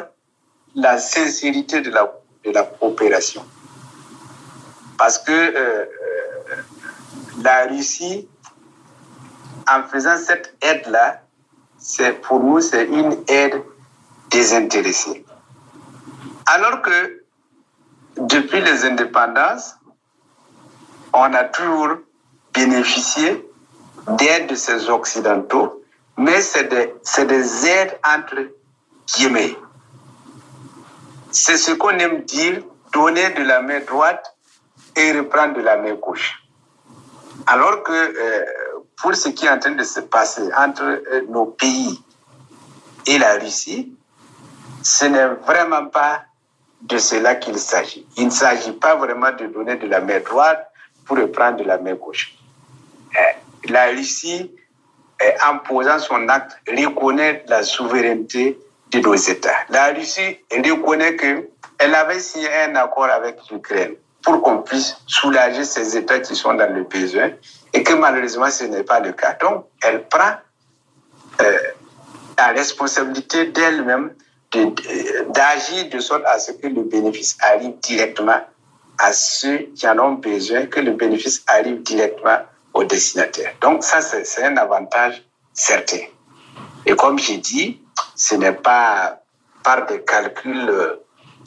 la sincérité de la, de la coopération. Parce que euh, la Russie, en faisant cette aide-là, c'est pour nous, c'est une aide désintéressée. Alors que depuis les indépendances, on a toujours bénéficié d'aide de ces Occidentaux, mais c'est des, des aides entre guillemets. C'est ce qu'on aime dire, donner de la main droite et reprendre de la main gauche. Alors que euh, pour ce qui est en train de se passer entre euh, nos pays et la Russie, ce n'est vraiment pas de cela qu'il s'agit. Il ne s'agit pas vraiment de donner de la main droite pour reprendre de la main gauche. Euh, la Russie, en posant son acte, reconnaît la souveraineté de nos États. La Russie reconnaît qu'elle avait signé un accord avec l'Ukraine pour qu'on puisse soulager ces États qui sont dans le besoin et que malheureusement ce n'est pas le cas. Donc, elle prend euh, la responsabilité d'elle-même d'agir de sorte à ce que le bénéfice arrive directement à ceux qui en ont besoin, que le bénéfice arrive directement au destinataire. Donc ça, c'est un avantage certain. Et comme j'ai dit, ce n'est pas par des calculs euh,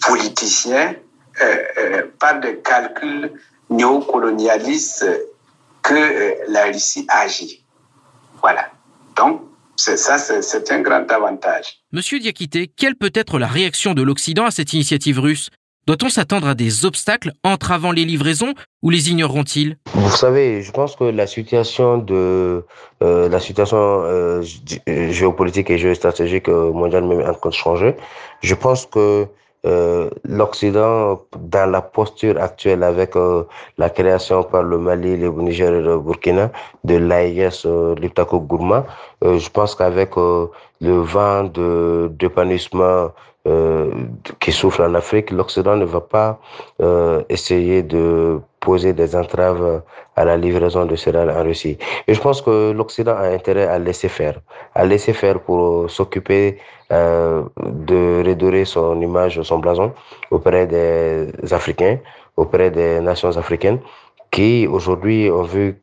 politiciens, euh, euh, par des calculs néocolonialistes que la Russie agit. Voilà. Donc, ça, c'est un grand avantage. Monsieur Diakité, quelle peut être la réaction de l'Occident à cette initiative russe? Doit-on s'attendre à des obstacles entravant les livraisons ou les ignoreront-ils? Vous savez, je pense que la situation de euh, la situation euh, géopolitique et géostratégique mondiale même est en train de changer. Je pense que euh, l'Occident, dans la posture actuelle avec euh, la création par le Mali, le Niger et le Burkina de l'AIS euh, Liptako Gourma, euh, je pense qu'avec le vent de d'épanouissement qui souffle en Afrique, l'Occident ne va pas essayer de poser des entraves à la livraison de céréales en Russie. Et je pense que l'Occident a intérêt à laisser faire, à laisser faire pour s'occuper euh, de redorer son image, son blason auprès des Africains, auprès des nations africaines qui aujourd'hui ont vu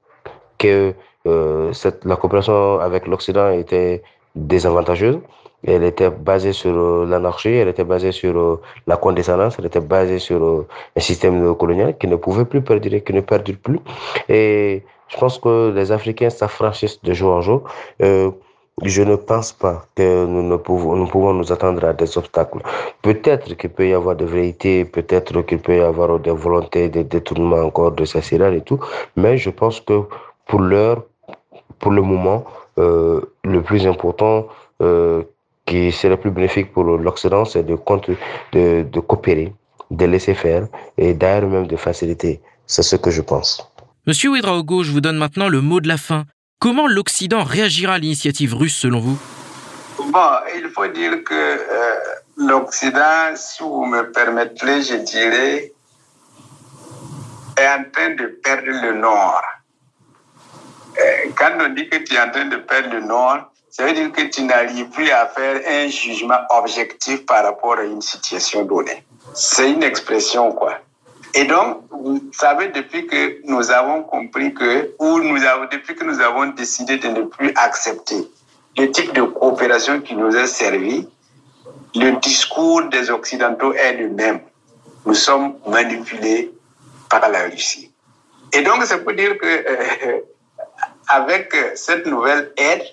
que euh, cette, la coopération avec l'Occident était désavantageuse. Elle était basée sur euh, l'anarchie, elle était basée sur la condescendance, elle était basée sur un système colonial qui ne pouvait plus perdurer, qui ne perdure plus. Et je pense que les Africains s'affranchissent de jour en jour. Je ne pense pas que nous, ne pouvons, nous attendre à des obstacles. Peut-être qu'il peut y avoir de vérité, peut-être qu'il peut y avoir des volontés de détournement encore de céréales et tout, mais je pense que pour l'heure, pour le moment, euh, le plus important euh, qui serait plus bénéfique pour l'Occident, c'est de, de, de coopérer, de laisser faire et d'ailleurs même de faciliter. C'est ce que je pense. Monsieur Ouedraogo, je vous donne maintenant le mot de la fin. Comment l'Occident réagira à l'initiative russe selon vous? Bon, il faut dire que euh, l'Occident, si vous me permettez, je dirais, est en train de perdre le Nord. Euh, quand on dit que tu es en train de perdre le Nord, ça veut dire que tu n'arrives plus à faire un jugement objectif par rapport à une situation donnée. C'est une expression, quoi. Et donc, vous savez, depuis que nous avons compris que, ou nous avons, depuis que nous avons décidé de ne plus accepter le type de coopération qui nous a servi, le discours des Occidentaux est le même. Nous sommes manipulés par la Russie. Et donc, ça peut dire que, euh, avec cette nouvelle aide,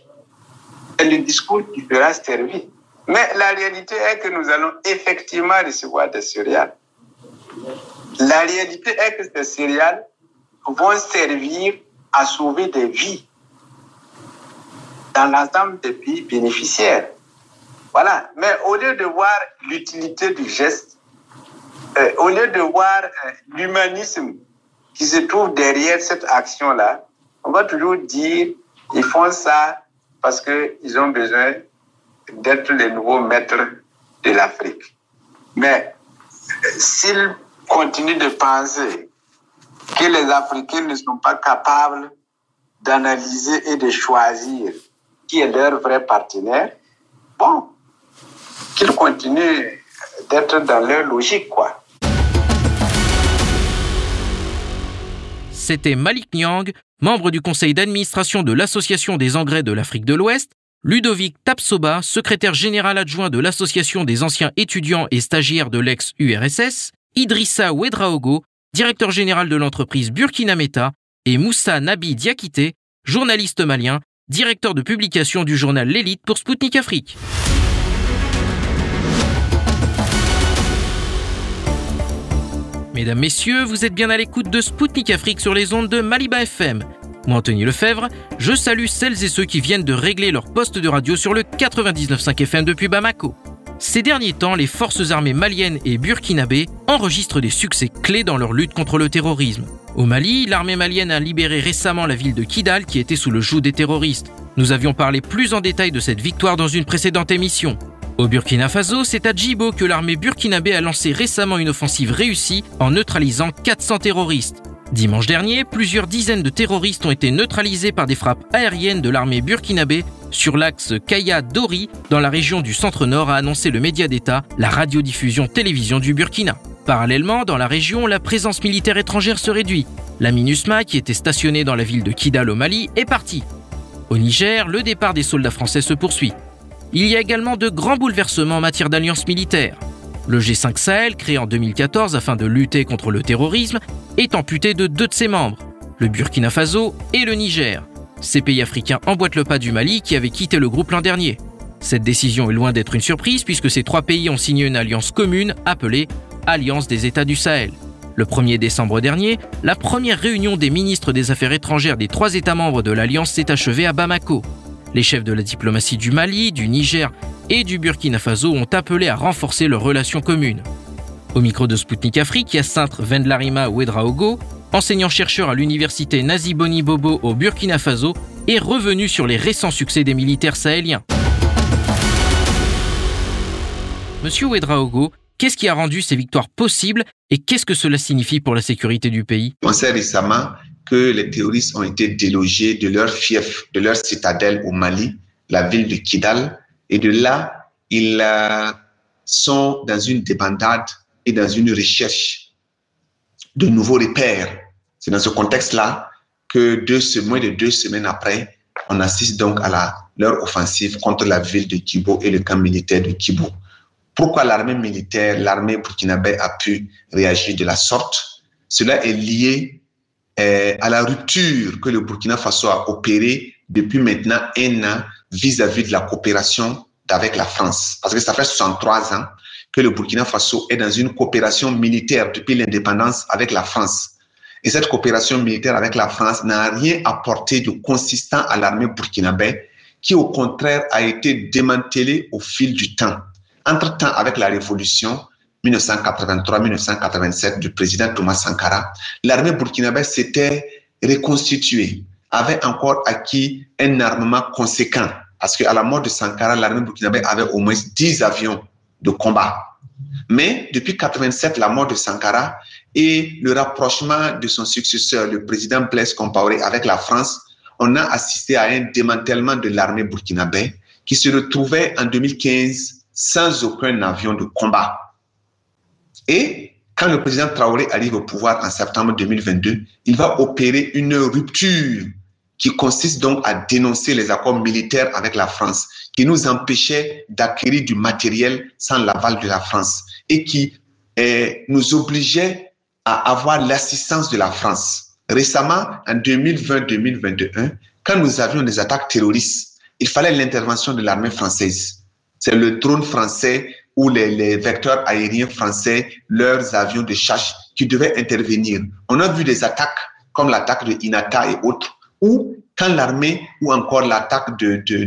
c'est le discours qui sera servi. Mais la réalité est que nous allons effectivement recevoir des céréales. La réalité est que ces céréales vont servir à sauver des vies dans l'ensemble des pays bénéficiaires. Voilà. Mais au lieu de voir l'utilité du geste, euh, au lieu de voir euh, l'humanisme qui se trouve derrière cette action-là, on va toujours dire ils font ça parce qu'ils ont besoin d'être les nouveaux maîtres de l'Afrique. Mais euh, s'ils continuent de penser que les Africains ne sont pas capables d'analyser et de choisir qui est leur vrai partenaire, bon, qu'ils continuent d'être dans leur logique. C'était Malik Nyang, membre du conseil d'administration de l'Association des engrais de l'Afrique de l'Ouest, Ludovic Tapsoba, secrétaire général adjoint de l'Association des anciens étudiants et stagiaires de l'ex-URSS, Idrissa Ouedraogo, directeur général de l'entreprise Burkina Meta, et Moussa Nabi Diakité, journaliste malien, directeur de publication du journal L'Élite pour Spoutnik Afrique. Mesdames, Messieurs, vous êtes bien à l'écoute de Spoutnik Afrique sur les ondes de Maliba FM. Moi, Anthony Lefebvre, je salue celles et ceux qui viennent de régler leur poste de radio sur le 99.5 FM depuis Bamako. Ces derniers temps, les forces armées maliennes et burkinabées enregistrent des succès clés dans leur lutte contre le terrorisme. Au Mali, l'armée malienne a libéré récemment la ville de Kidal qui était sous le joug des terroristes. Nous avions parlé plus en détail de cette victoire dans une précédente émission. Au Burkina Faso, c'est à Djibo que l'armée burkinabé a lancé récemment une offensive réussie en neutralisant 400 terroristes. Dimanche dernier, plusieurs dizaines de terroristes ont été neutralisés par des frappes aériennes de l'armée burkinabé sur l'axe Kaya-Dori dans la région du centre-nord a annoncé le média d'État, la radiodiffusion télévision du Burkina. Parallèlement, dans la région, la présence militaire étrangère se réduit. La MINUSMA, qui était stationnée dans la ville de Kidal au Mali, est partie. Au Niger, le départ des soldats français se poursuit. Il y a également de grands bouleversements en matière d'alliance militaire. Le G5 Sahel, créé en 2014 afin de lutter contre le terrorisme, est amputé de deux de ses membres, le Burkina Faso et le Niger. Ces pays africains emboîtent le pas du Mali qui avait quitté le groupe l'an dernier. Cette décision est loin d'être une surprise puisque ces trois pays ont signé une alliance commune appelée Alliance des États du Sahel. Le 1er décembre dernier, la première réunion des ministres des Affaires étrangères des trois États membres de l'Alliance s'est achevée à Bamako. Les chefs de la diplomatie du Mali, du Niger et du Burkina Faso ont appelé à renforcer leurs relations communes. Au micro de Spoutnik Afrique, Yacintre Vendlarima Ouedraogo, enseignant-chercheur à l'université Nazi Boni Bobo au Burkina Faso, est revenu sur les récents succès des militaires sahéliens. Monsieur Ouedraogo, qu'est-ce qui a rendu ces victoires possibles et qu'est-ce que cela signifie pour la sécurité du pays? Que les terroristes ont été délogés de leur fief, de leur citadelle au Mali, la ville de Kidal. Et de là, ils sont dans une débandade et dans une recherche de nouveaux repères. C'est dans ce contexte-là que deux, moins de deux semaines après, on assiste donc à leur offensive contre la ville de Kibo et le camp militaire de Kibo. Pourquoi l'armée militaire, l'armée burkinabé a pu réagir de la sorte? Cela est lié euh, à la rupture que le Burkina Faso a opérée depuis maintenant un an vis-à-vis de la coopération avec la France. Parce que ça fait 63 ans que le Burkina Faso est dans une coopération militaire depuis l'indépendance avec la France. Et cette coopération militaire avec la France n'a rien apporté de consistant à l'armée burkinabé, qui au contraire a été démantelée au fil du temps. Entre-temps, avec la révolution, 1983-1987 du président Thomas Sankara, l'armée burkinabé s'était reconstituée, avait encore acquis un armement conséquent. Parce qu'à la mort de Sankara, l'armée burkinabé avait au moins 10 avions de combat. Mais depuis 87, la mort de Sankara et le rapprochement de son successeur, le président Blaise Compaoré, avec la France, on a assisté à un démantèlement de l'armée burkinabé qui se retrouvait en 2015 sans aucun avion de combat. Et quand le président Traoré arrive au pouvoir en septembre 2022, il va opérer une rupture qui consiste donc à dénoncer les accords militaires avec la France, qui nous empêchaient d'acquérir du matériel sans l'aval de la France et qui eh, nous obligeait à avoir l'assistance de la France. Récemment, en 2020-2021, quand nous avions des attaques terroristes, il fallait l'intervention de l'armée française. C'est le drone français ou les, vecteurs aériens français, leurs avions de chasse qui devaient intervenir. On a vu des attaques comme l'attaque de Inata et autres, ou quand l'armée, ou encore l'attaque de, de,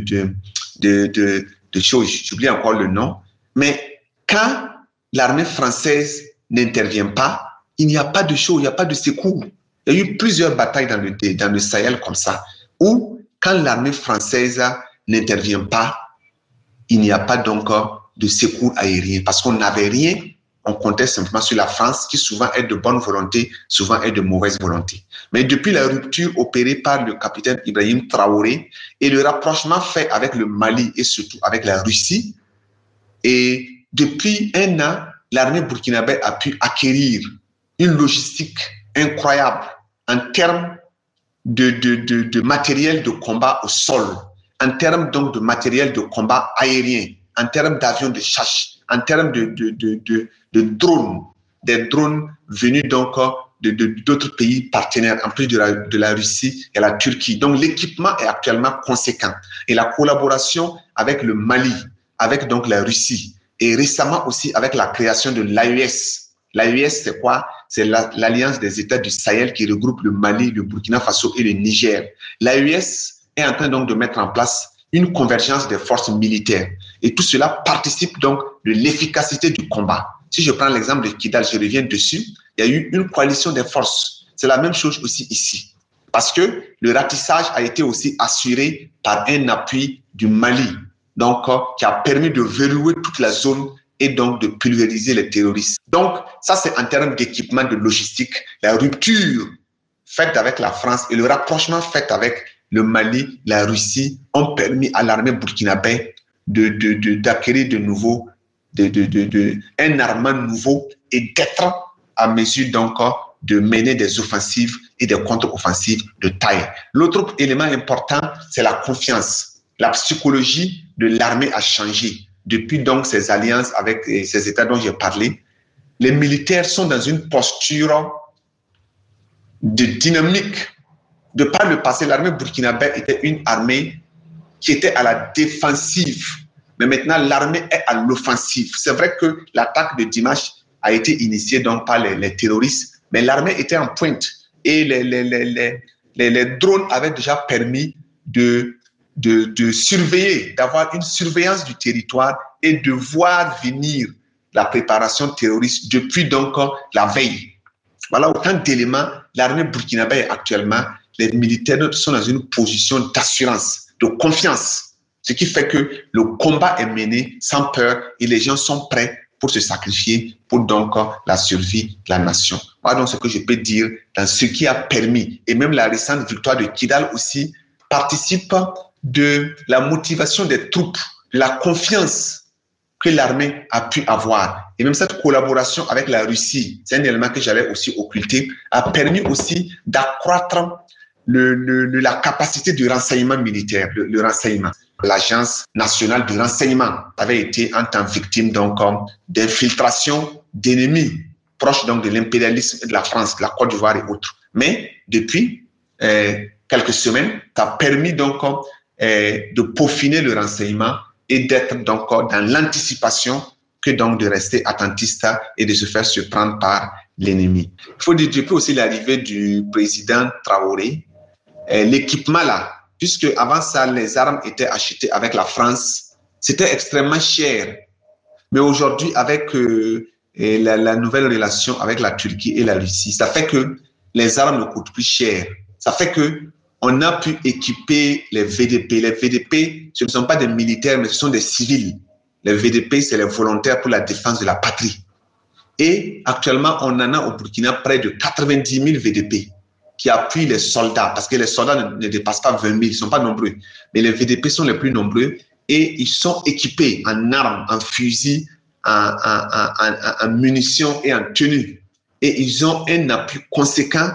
de, de, j'oublie encore le nom, mais quand l'armée française n'intervient pas, il n'y a pas de show, il n'y a pas de secours. Il y a eu plusieurs batailles dans le, dans le Sahel comme ça, où quand l'armée française n'intervient pas, il n'y a pas donc de secours aérien parce qu'on n'avait rien, on comptait simplement sur la France qui souvent est de bonne volonté, souvent est de mauvaise volonté. Mais depuis la rupture opérée par le capitaine Ibrahim Traoré et le rapprochement fait avec le Mali et surtout avec la Russie, et depuis un an, l'armée burkinabé a pu acquérir une logistique incroyable en termes de, de, matériel de combat au sol, en termes donc de matériel de combat aérien, en termes d'avions de chasse, en termes de, drones, des drones venus donc de d'autres pays partenaires, en plus de la, de la Russie et la Turquie. Donc l'équipement est actuellement conséquent. Et la collaboration avec le Mali, avec donc la Russie, et récemment aussi avec la création de l'AES. L'AES, c'est quoi? C'est l'Alliance des États du Sahel qui regroupe le Mali, le Burkina Faso et le Niger. L'AES est en train donc de mettre en place une convergence des forces militaires. Et tout cela participe donc de l'efficacité du combat. Si je prends l'exemple de Kidal, je reviens dessus, il y a eu une coalition des forces. C'est la même chose aussi ici. Parce que le ratissage a été aussi assuré par un appui du Mali, donc euh, qui a permis de verrouiller toute la zone et donc de pulvériser les terroristes. Donc, ça, c'est en termes d'équipement, de logistique, la rupture faite avec la France et le rapprochement fait avec le Mali, la Russie ont permis à l'armée burkinabé d'acquérir de, de, de nouveau de, de, un armement nouveau et d'être à mesure donc de mener des offensives et des contre-offensives de taille. L'autre élément important, c'est la confiance. La psychologie de l'armée a changé depuis donc ces alliances avec ces États dont j'ai parlé. Les militaires sont dans une posture de dynamique de par le passé, l'armée burkinabé était une armée qui était à la défensive. Mais maintenant, l'armée est à l'offensive. C'est vrai que l'attaque de Dimash a été initiée donc par les, terroristes, mais l'armée était en pointe. Et les, les, les, les, drones avaient déjà permis de, de, de surveiller, d'avoir une surveillance du territoire et de voir venir la préparation terroriste depuis donc la veille. Voilà autant d'éléments. L'armée burkinabé actuellement les militaires sont dans une position d'assurance, de confiance. Ce qui fait que le combat est mené sans peur et les gens sont prêts pour se sacrifier pour donc la survie de la nation. Voilà donc ce que je peux dire dans ce qui a permis, et même la récente victoire de Kidal aussi, participe de la motivation des troupes, la confiance que l'armée a pu avoir. Et même cette collaboration avec la Russie, c'est un élément que j'allais aussi occulter, a permis aussi d'accroître le, la capacité du renseignement militaire, le, renseignement. L'Agence nationale du renseignement avait été en tant victime donc d'infiltration d'ennemis proches donc de l'impérialisme de la France, de la Côte d'Ivoire et autres. Mais depuis euh, quelques semaines, ça a permis donc euh, de peaufiner le renseignement et d'être donc dans l'anticipation que donc de rester attentiste et de se faire surprendre par l'ennemi. Il faut dire depuis aussi l'arrivée du président Traoré, l'équipement là, puisque avant ça, les armes étaient achetées avec la France, c'était extrêmement cher. Mais aujourd'hui, avec euh, la, la, nouvelle relation avec la Turquie et la Russie, ça fait que les armes ne coûtent plus cher. Ça fait que on a pu équiper les VDP. Les VDP, ce ne sont pas des militaires, mais ce sont des civils. Les VDP, c'est les volontaires pour la défense de la patrie. Et actuellement, on en a au Burkina près de 90 000 VDP qui appuient les soldats, parce que les soldats ne, dépassent pas 20 000, ils ne sont pas nombreux, mais les VDP sont les plus nombreux et ils sont équipés en armes, en fusils, en, munitions et en tenues. Et ils ont un appui conséquent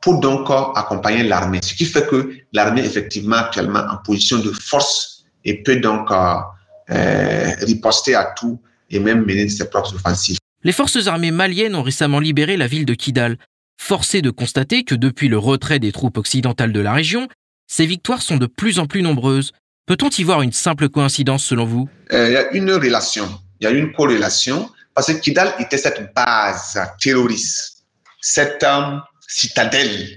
pour donc accompagner l'armée. Ce qui fait que l'armée effectivement actuellement en position de force et peut donc euh, riposter à tout et même mener ses propres offensives. Les forces armées maliennes ont récemment libéré la ville de Kidal, Forcé de constater que depuis le retrait des troupes occidentales de la région, ces victoires sont de plus en plus nombreuses. Peut-on y voir une simple coïncidence selon vous? Euh, Il y a une relation, il y a une corrélation parce que Kidal était cette base terroriste, cette citadelle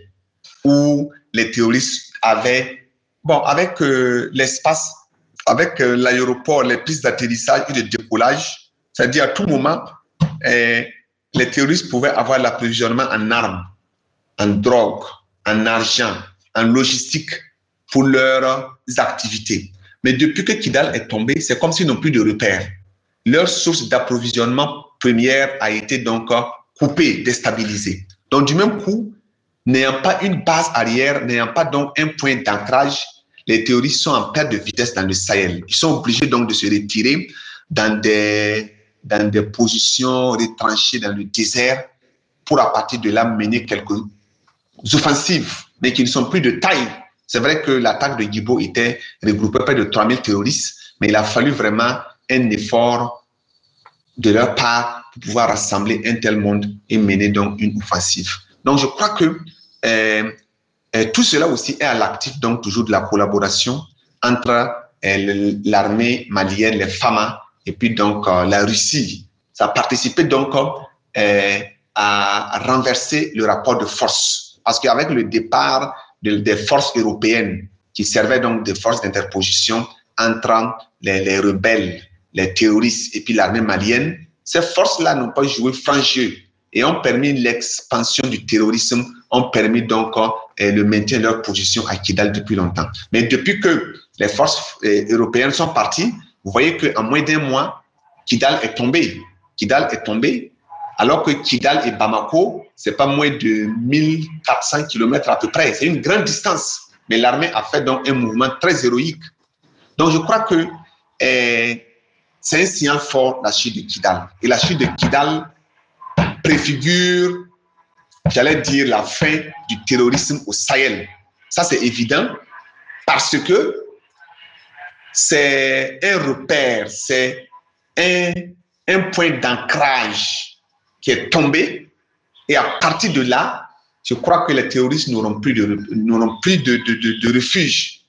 où les terroristes avaient, bon, avec euh, l'espace, avec euh, l'aéroport, les pistes d'atterrissage et de décollage, c'est-à-dire à tout moment, les terroristes pouvaient avoir l'approvisionnement en armes, en drogue, en argent, en logistique pour leurs activités. Mais depuis que Kidal est tombé, c'est comme s'ils n'ont plus de repères. Leur source d'approvisionnement première a été donc coupée, déstabilisée. Donc, du même coup, n'ayant pas une base arrière, n'ayant pas donc un point d'ancrage, les terroristes sont en perte de vitesse dans le Sahel. Ils sont obligés donc de se retirer dans des, dans des positions retranchées dans le désert pour à partir de là mener quelques offensives, mais qui ne sont plus de taille. C'est vrai que l'attaque de Gibo était regroupée près de 3000 terroristes, mais il a fallu vraiment un effort de leur part pour pouvoir rassembler un tel monde et mener donc une offensive. Donc je crois que euh, euh, tout cela aussi est à l'actif donc toujours de la collaboration entre euh, l'armée malienne, les FAMA et puis donc la Russie. Ça a participé donc à renverser le rapport de force. Parce qu'avec le départ des forces européennes qui servaient donc de forces d'interposition entre les, les, rebelles, les terroristes et puis l'armée malienne, ces forces-là n'ont pas joué franc jeu et ont permis l'expansion du terrorisme, ont permis donc euh, le maintien de leur position à Kidal depuis longtemps. Mais depuis que les forces euh, européennes sont parties, vous voyez qu'en moins d'un mois, Kidal est tombé. Kidal est tombé, alors que Kidal et Bamako, c'est pas moins de 1400 km à peu près. C'est une grande distance. Mais l'armée a fait donc un mouvement très héroïque. Donc je crois que euh, c'est un signal fort, la chute de Kidal. Et la chute de Kidal préfigure, j'allais dire, la fin du terrorisme au Sahel. Ça, c'est évident parce que c'est un repère, c'est un, un point d'ancrage qui est tombé. Et à partir de là, je crois que les terroristes n'auront plus de, n'auront plus de, de, de, refuge.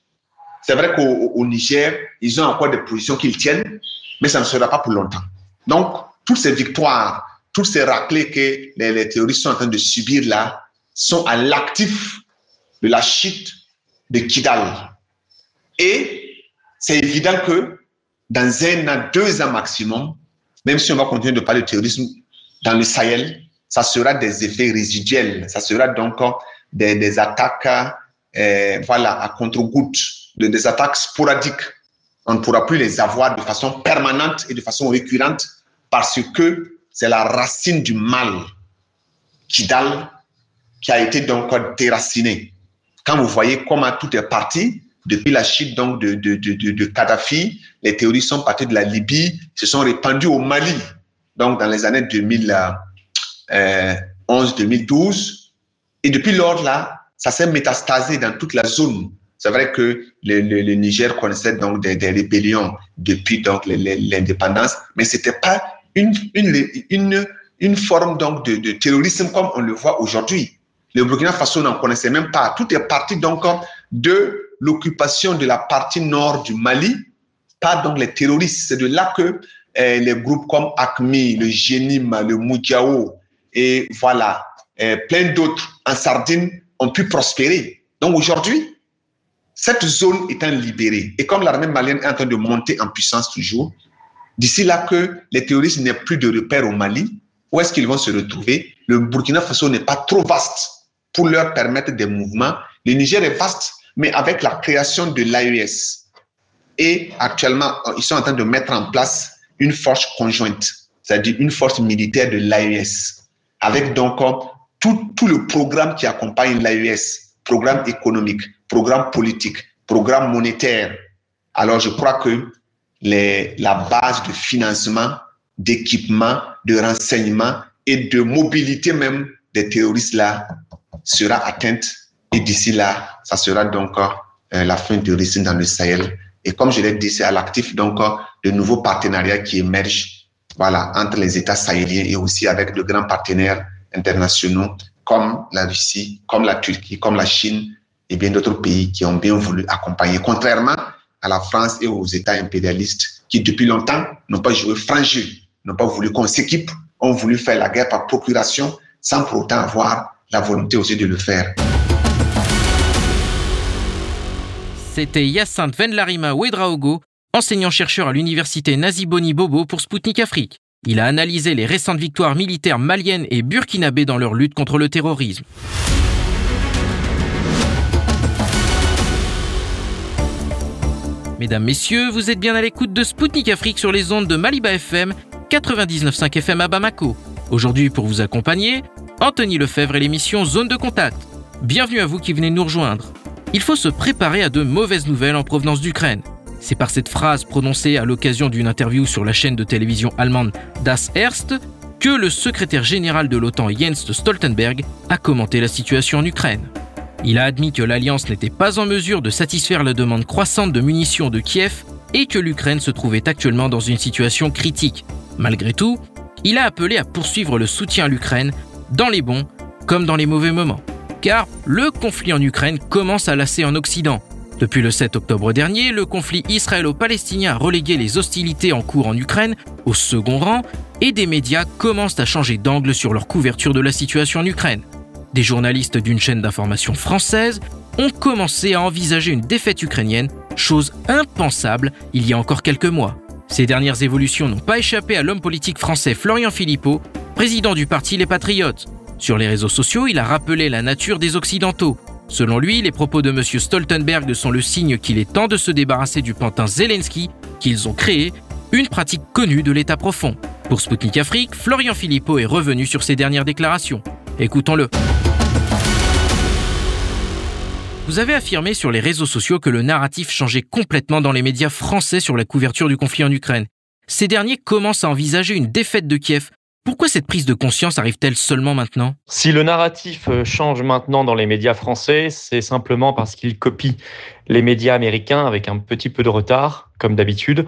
C'est vrai qu'au Niger, ils ont encore des positions qu'ils tiennent, mais ça ne sera pas pour longtemps. Donc, toutes ces victoires, toutes ces raclées que les, les terroristes sont en train de subir là, sont à l'actif de la chute de Kidal. Et c'est évident que dans un an, deux ans maximum, même si on va continuer de parler de terrorisme dans le Sahel, ça sera des effets résiduels. Ça sera donc des, des attaques euh, voilà, à contre-gouttes, des attaques sporadiques on ne pourra plus les avoir de façon permanente et de façon récurrente parce que c'est la racine du mal, Kidal, qui a été donc déraciné. Quand vous voyez comment tout est parti, depuis la chute donc de, de, de, de, Kadhafi, les théories sont parties de la Libye, se sont répandues au Mali. Donc, dans les années 2011-2012. Et depuis lors, là, ça s'est métastasé dans toute la zone c'est vrai que le, le, le, Niger connaissait donc des, des rébellions depuis donc l'indépendance, mais c'était pas une, une, une, une forme donc de, de terrorisme comme on le voit aujourd'hui. Le Burkina Faso n'en connaissait même pas. Tout est parti donc de l'occupation de la partie nord du Mali par donc les terroristes. C'est de là que eh, les groupes comme ACMI, le Génim, le Moudjao et voilà, eh, plein d'autres en Sardine ont pu prospérer. Donc aujourd'hui, cette zone étant libérée, et comme l'armée malienne est en train de monter en puissance toujours, d'ici là que les terroristes n'aient plus de repères au Mali, où est-ce qu'ils vont se retrouver? Le Burkina Faso n'est pas trop vaste pour leur permettre des mouvements. Le Niger est vaste, mais avec la création de l'AES. Et actuellement, ils sont en train de mettre en place une force conjointe, c'est-à-dire une force militaire de l'AES, avec donc tout, tout le programme qui accompagne l'AES, programme économique, programme politique, programme monétaire. Alors, je crois que la base de financement, d'équipement, de renseignement et de mobilité même des terroristes là sera atteinte. Et d'ici là, ça sera donc euh, la fin du risque dans le Sahel. Et comme je l'ai dit, c'est à l'actif donc de nouveaux partenariats qui émergent voilà, entre les États sahéliens et aussi avec de grands partenaires internationaux comme la Russie, comme la Turquie, comme la Chine, et bien d'autres pays qui ont bien voulu accompagner, contrairement à la France et aux États impérialistes qui, depuis longtemps, n'ont pas joué franc n'ont pas voulu qu'on s'équipe, ont voulu faire la guerre par procuration sans pour autant avoir la volonté aussi de le faire. C'était Yacinthe Venlarima Ouedraogo, enseignant-chercheur à l'université Naziboni Bobo pour Spoutnik Afrique. Il a analysé les récentes victoires militaires maliennes et burkinabées dans leur lutte contre le terrorisme. Mesdames, Messieurs, vous êtes bien à l'écoute de Spoutnik Afrique sur les ondes de Maliba FM, 99.5 FM à Bamako. Aujourd'hui, pour vous accompagner, Anthony Lefebvre et l'émission Zone de Contact. Bienvenue à vous qui venez nous rejoindre. Il faut se préparer à de mauvaises nouvelles en provenance d'Ukraine. C'est par cette phrase prononcée à l'occasion d'une interview sur la chaîne de télévision allemande Das Erste que le secrétaire général de l'OTAN Jens Stoltenberg a commenté la situation en Ukraine. Il a admis que l'Alliance n'était pas en mesure de satisfaire la demande croissante de munitions de Kiev et que l'Ukraine se trouvait actuellement dans une situation critique. Malgré tout, il a appelé à poursuivre le soutien à l'Ukraine dans les bons comme dans les mauvais moments. Car le conflit en Ukraine commence à lasser en Occident. Depuis le 7 octobre dernier, le conflit israélo-palestinien a relégué les hostilités en cours en Ukraine au second rang et des médias commencent à changer d'angle sur leur couverture de la situation en Ukraine. Des journalistes d'une chaîne d'information française ont commencé à envisager une défaite ukrainienne, chose impensable il y a encore quelques mois. Ces dernières évolutions n'ont pas échappé à l'homme politique français Florian Philippot, président du parti Les Patriotes. Sur les réseaux sociaux, il a rappelé la nature des Occidentaux. Selon lui, les propos de M. Stoltenberg sont le signe qu'il est temps de se débarrasser du pantin Zelensky qu'ils ont créé, une pratique connue de l'État profond. Pour Sputnik Afrique, Florian Philippot est revenu sur ses dernières déclarations. Écoutons-le. Vous avez affirmé sur les réseaux sociaux que le narratif changeait complètement dans les médias français sur la couverture du conflit en Ukraine. Ces derniers commencent à envisager une défaite de Kiev. Pourquoi cette prise de conscience arrive-t-elle seulement maintenant? Si le narratif euh, change maintenant dans les médias français, c'est simplement parce qu'ils copient les médias américains avec un petit peu de retard, comme d'habitude.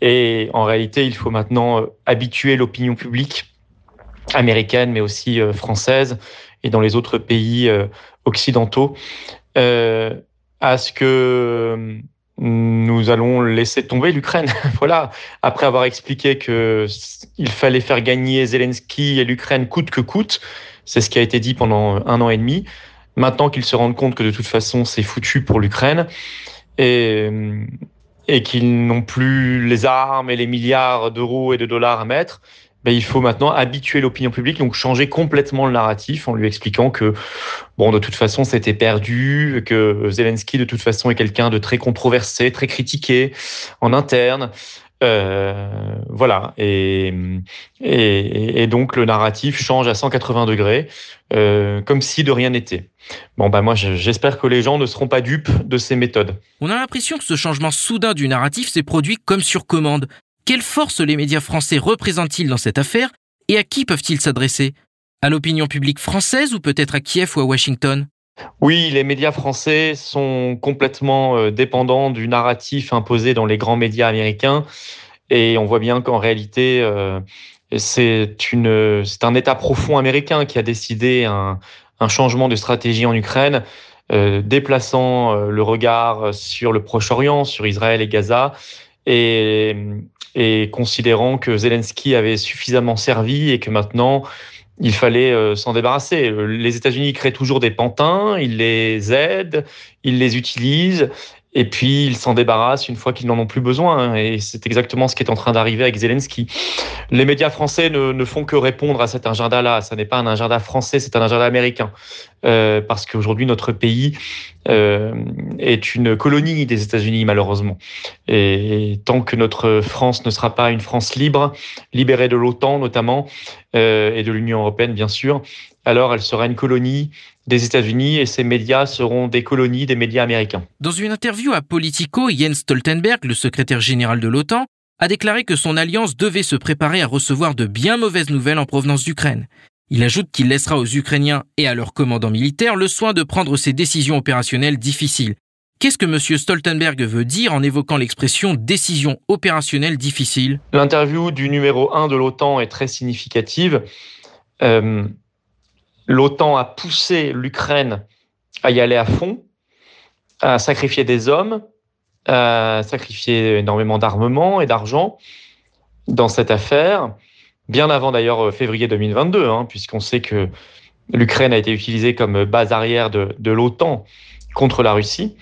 Et en réalité, il faut maintenant euh, habituer l'opinion publique américaine, mais aussi euh, française, et dans les autres pays occidentaux, à ce que nous allons laisser tomber l'Ukraine. [LAUGHS] voilà, après avoir expliqué que il fallait faire gagner Zelensky et l'Ukraine coûte que coûte, c'est ce qui a été dit pendant un an et demi. Maintenant qu'ils se rendent compte que de toute façon c'est foutu pour l'Ukraine et, et qu'ils n'ont plus les armes et les milliards d'euros et de dollars à mettre, ben, il faut maintenant habituer l'opinion publique, donc changer complètement le narratif en lui expliquant que, bon, de toute façon, c'était perdu, que Zelensky, de toute façon, est quelqu'un de très controversé, très critiqué en interne. Euh, voilà, et, donc le narratif change à 180 degrés, euh, comme si de rien n'était. Bon, bah moi, j'espère que les gens ne seront pas dupes de ces méthodes. On a l'impression que ce changement soudain du narratif s'est produit comme sur commande. Quelle force les médias français représentent-ils dans cette affaire et à qui peuvent-ils s'adresser? À l'opinion publique française ou peut-être à Kiev ou à Washington? Oui, les médias français sont complètement euh, dépendants du narratif imposé dans les grands médias américains. Et on voit bien qu'en réalité, euh, c'est un État profond américain qui a décidé un, changement de stratégie en Ukraine, euh, déplaçant le regard sur le Proche-Orient, sur Israël et Gaza, et, et considérant que Zelensky avait suffisamment servi et que maintenant il fallait euh, s'en débarrasser. Les États-Unis créent toujours des pantins, ils les aident, ils les utilisent, et puis ils s'en débarrassent une fois qu'ils n'en ont plus besoin. Et c'est exactement ce qui est en train d'arriver avec Zelensky. Les médias français ne, font que répondre à cet agenda-là. Ce n'est pas un agenda français, c'est un agenda américain. Euh, parce qu'aujourd'hui, notre pays euh, est une colonie des États-Unis, malheureusement. Et, tant que notre France ne sera pas une France libre, libérée de l'OTAN notamment, euh, et de l'Union européenne, bien sûr, alors elle sera une colonie des États-Unis et ces médias seront des colonies des médias américains. Dans une interview à Politico, Jens Stoltenberg, le secrétaire général de l'OTAN, a déclaré que son alliance devait se préparer à recevoir de bien mauvaises nouvelles en provenance d'Ukraine. Il ajoute qu'il laissera aux Ukrainiens et à leurs commandants militaires le soin de prendre ces décisions opérationnelles difficiles. Qu'est-ce que M. Stoltenberg veut dire en évoquant l'expression décision opérationnelle difficile? L'interview du numéro 1 de l'OTAN est très significative. Euh, L'OTAN a poussé l'Ukraine à y aller à fond, à sacrifier des hommes, à sacrifier énormément d'armement et d'argent. dans cette affaire, bien avant d'ailleurs février 2022, hein, puisqu'on sait que l'Ukraine a été utilisée comme base arrière de, l'OTAN contre la Russie.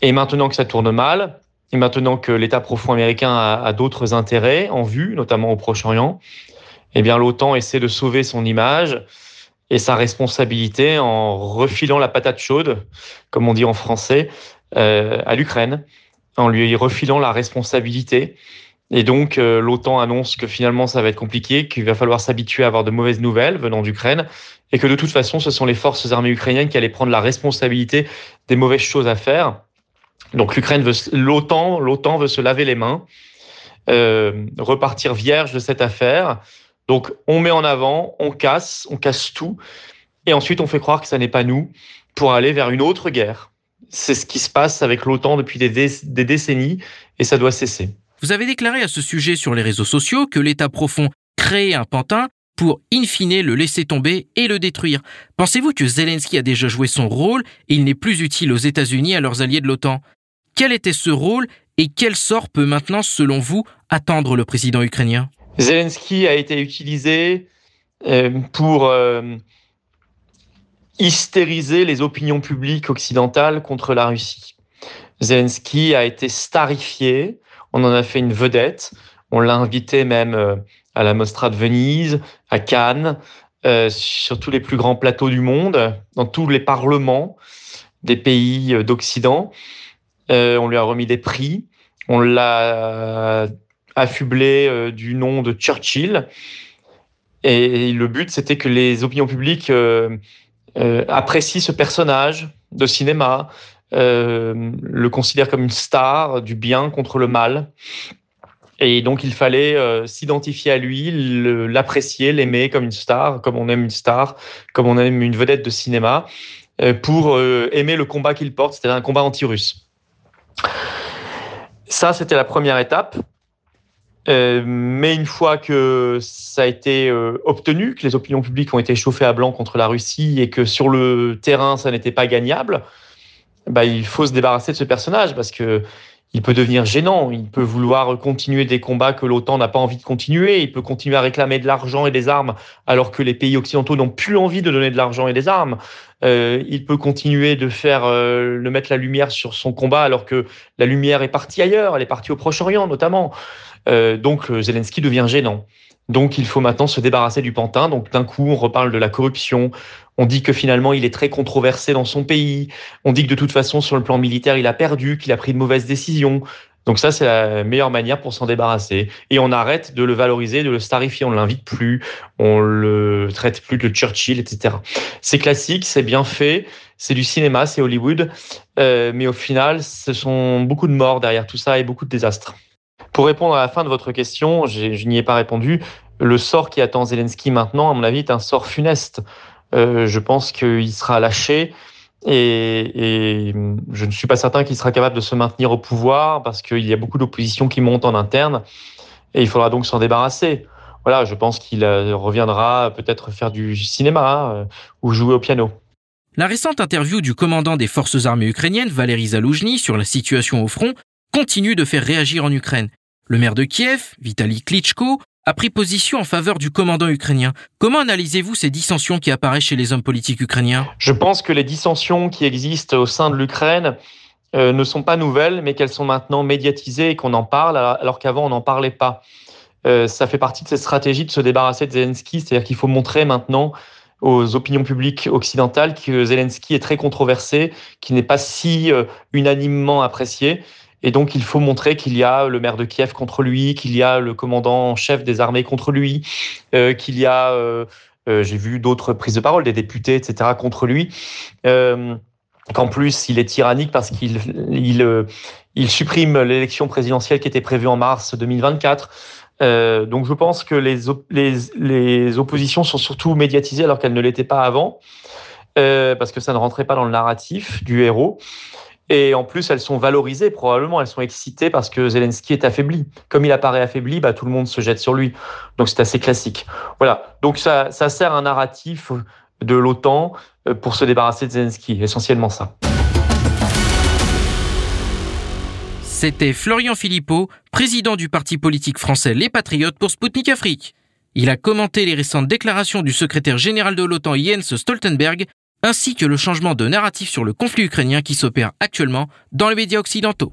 Et maintenant que ça tourne mal, et maintenant que l'État profond américain a, d'autres intérêts en vue, notamment au Proche-Orient, eh bien l'OTAN essaie de sauver son image et sa responsabilité en refilant la patate chaude, comme on dit en français, euh, à l'Ukraine, en lui refilant la responsabilité. Et donc, euh, l'OTAN annonce que finalement, ça va être compliqué, qu'il va falloir s'habituer à avoir de mauvaises nouvelles venant d'Ukraine, et que de toute façon, ce sont les forces armées ukrainiennes qui allaient prendre la responsabilité des mauvaises choses à faire. Donc l'Ukraine veut, l'OTAN, l'OTAN veut se laver les mains, euh, repartir vierge de cette affaire. Donc on met en avant, on casse, on casse tout, et ensuite on fait croire que ça n'est pas nous pour aller vers une autre guerre. C'est ce qui se passe avec l'OTAN depuis des, décennies, et ça doit cesser. Vous avez déclaré à ce sujet sur les réseaux sociaux que l'État profond crée un pantin pour, in fine, le laisser tomber et le détruire. Pensez-vous que Zelensky a déjà joué son rôle et il n'est plus utile aux États-Unis à leurs alliés de l'OTAN? Quel était ce rôle et quel sort peut maintenant, selon vous, attendre le président ukrainien? Zelensky a été utilisé euh, pour euh, hystériser les opinions publiques occidentales contre la Russie. Zelensky a été starifié, on en a fait une vedette, on l'a invité même euh, à la Mostra de Venise, à Cannes, sur tous les plus grands plateaux du monde, dans tous les parlements des pays d'Occident. On lui a remis des prix. On l'a affublé euh, du nom de Churchill. Et le but, c'était que les opinions publiques euh, apprécient ce personnage de cinéma, le considèrent comme une star du bien contre le mal. Et donc, il fallait s'identifier à lui, l'apprécier, l'aimer comme une star, comme on aime une star, comme on aime une vedette de cinéma, pour aimer le combat qu'il porte, c'est-à-dire un combat anti-russe. Ça, c'était la première étape. Euh, mais une fois que ça a été euh, obtenu, que les opinions publiques ont été chauffées à blanc contre la Russie et que sur le terrain, ça n'était pas gagnable, bah, il faut se débarrasser de ce personnage parce que il peut devenir gênant, il peut vouloir continuer des combats que l'OTAN n'a pas envie de continuer, il peut continuer à réclamer de l'argent et des armes alors que les pays occidentaux n'ont plus envie de donner de l'argent et des armes. Euh, il peut continuer de faire euh, de mettre la lumière sur son combat alors que la lumière est partie ailleurs, elle est partie au Proche-Orient notamment. Euh, donc Zelensky devient gênant. Donc il faut maintenant se débarrasser du pantin. Donc d'un coup, on reparle de la corruption. On dit que finalement, il est très controversé dans son pays. On dit que de toute façon, sur le plan militaire, il a perdu, qu'il a pris de mauvaises décisions. Donc ça, c'est la meilleure manière pour s'en débarrasser. Et on arrête de le valoriser, de le starifier. On ne l'invite plus, on le traite plus de Churchill, etc. C'est classique, c'est bien fait, c'est du cinéma, c'est Hollywood. Euh, mais au final, ce sont beaucoup de morts derrière tout ça et beaucoup de désastres. Pour répondre à la fin de votre question, je n'y ai pas répondu. Le sort qui attend Zelensky maintenant, à mon avis, est un sort funeste. Euh, je pense qu'il sera lâché et, je ne suis pas certain qu'il sera capable de se maintenir au pouvoir parce qu'il y a beaucoup d'opposition qui monte en interne et il faudra donc s'en débarrasser. Voilà, je pense qu'il euh, reviendra peut-être faire du cinéma euh, ou jouer au piano. La récente interview du commandant des forces armées ukrainiennes, Valéry Zaloujny, sur la situation au front, continue de faire réagir en Ukraine. Le maire de Kiev, Vitaly Klitschko, a pris position en faveur du commandant ukrainien. Comment analysez-vous ces dissensions qui apparaissent chez les hommes politiques ukrainiens? Je pense que les dissensions qui existent au sein de l'Ukraine euh, ne sont pas nouvelles, mais qu'elles sont maintenant médiatisées et qu'on en parle, alors qu'avant on n'en parlait pas. Euh, ça fait partie de cette stratégie de se débarrasser de Zelensky, c'est-à-dire qu'il faut montrer maintenant aux opinions publiques occidentales que Zelensky est très controversé, qu'il n'est pas si euh, unanimement apprécié. Et donc, il faut montrer qu'il y a le maire de Kiev contre lui, qu'il y a le commandant en chef des armées contre lui, euh, qu'il y a, euh, euh, j'ai vu d'autres prises de parole, des députés, etc., contre lui. Qu'en plus, il est tyrannique parce qu'il il, supprime l'élection présidentielle qui était prévue en mars 2024. donc, je pense que les, les, oppositions sont surtout médiatisées alors qu'elles ne l'étaient pas avant, parce que ça ne rentrait pas dans le narratif du héros. Et en plus, elles sont valorisées probablement, elles sont excitées parce que Zelensky est affaibli. Comme il apparaît affaibli, bah, tout le monde se jette sur lui. Donc c'est assez classique. Voilà, donc ça, ça sert un narratif de l'OTAN euh, pour se débarrasser de Zelensky, essentiellement ça. C'était Florian Philippot, président du parti politique français Les Patriotes pour Sputnik Afrique. Il a commenté les récentes déclarations du secrétaire général de l'OTAN Jens Stoltenberg, ainsi que le changement de narratif sur le conflit ukrainien qui s'opère actuellement dans les médias occidentaux.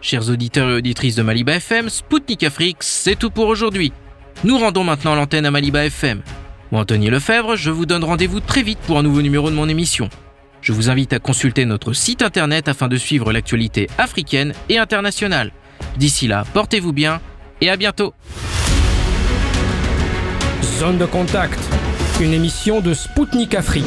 Chers auditeurs et auditrices de Maliba FM, Spoutnik Afrique, c'est tout pour aujourd'hui. Nous rendons maintenant l'antenne à Maliba FM. Moi, Anthony Lefebvre, je vous donne rendez-vous très vite pour un nouveau numéro de mon émission. Je vous invite à consulter notre site internet afin de suivre l'actualité africaine et internationale. D'ici là, portez-vous bien et à bientôt. Zone de contact, une émission de Spoutnik Afrique.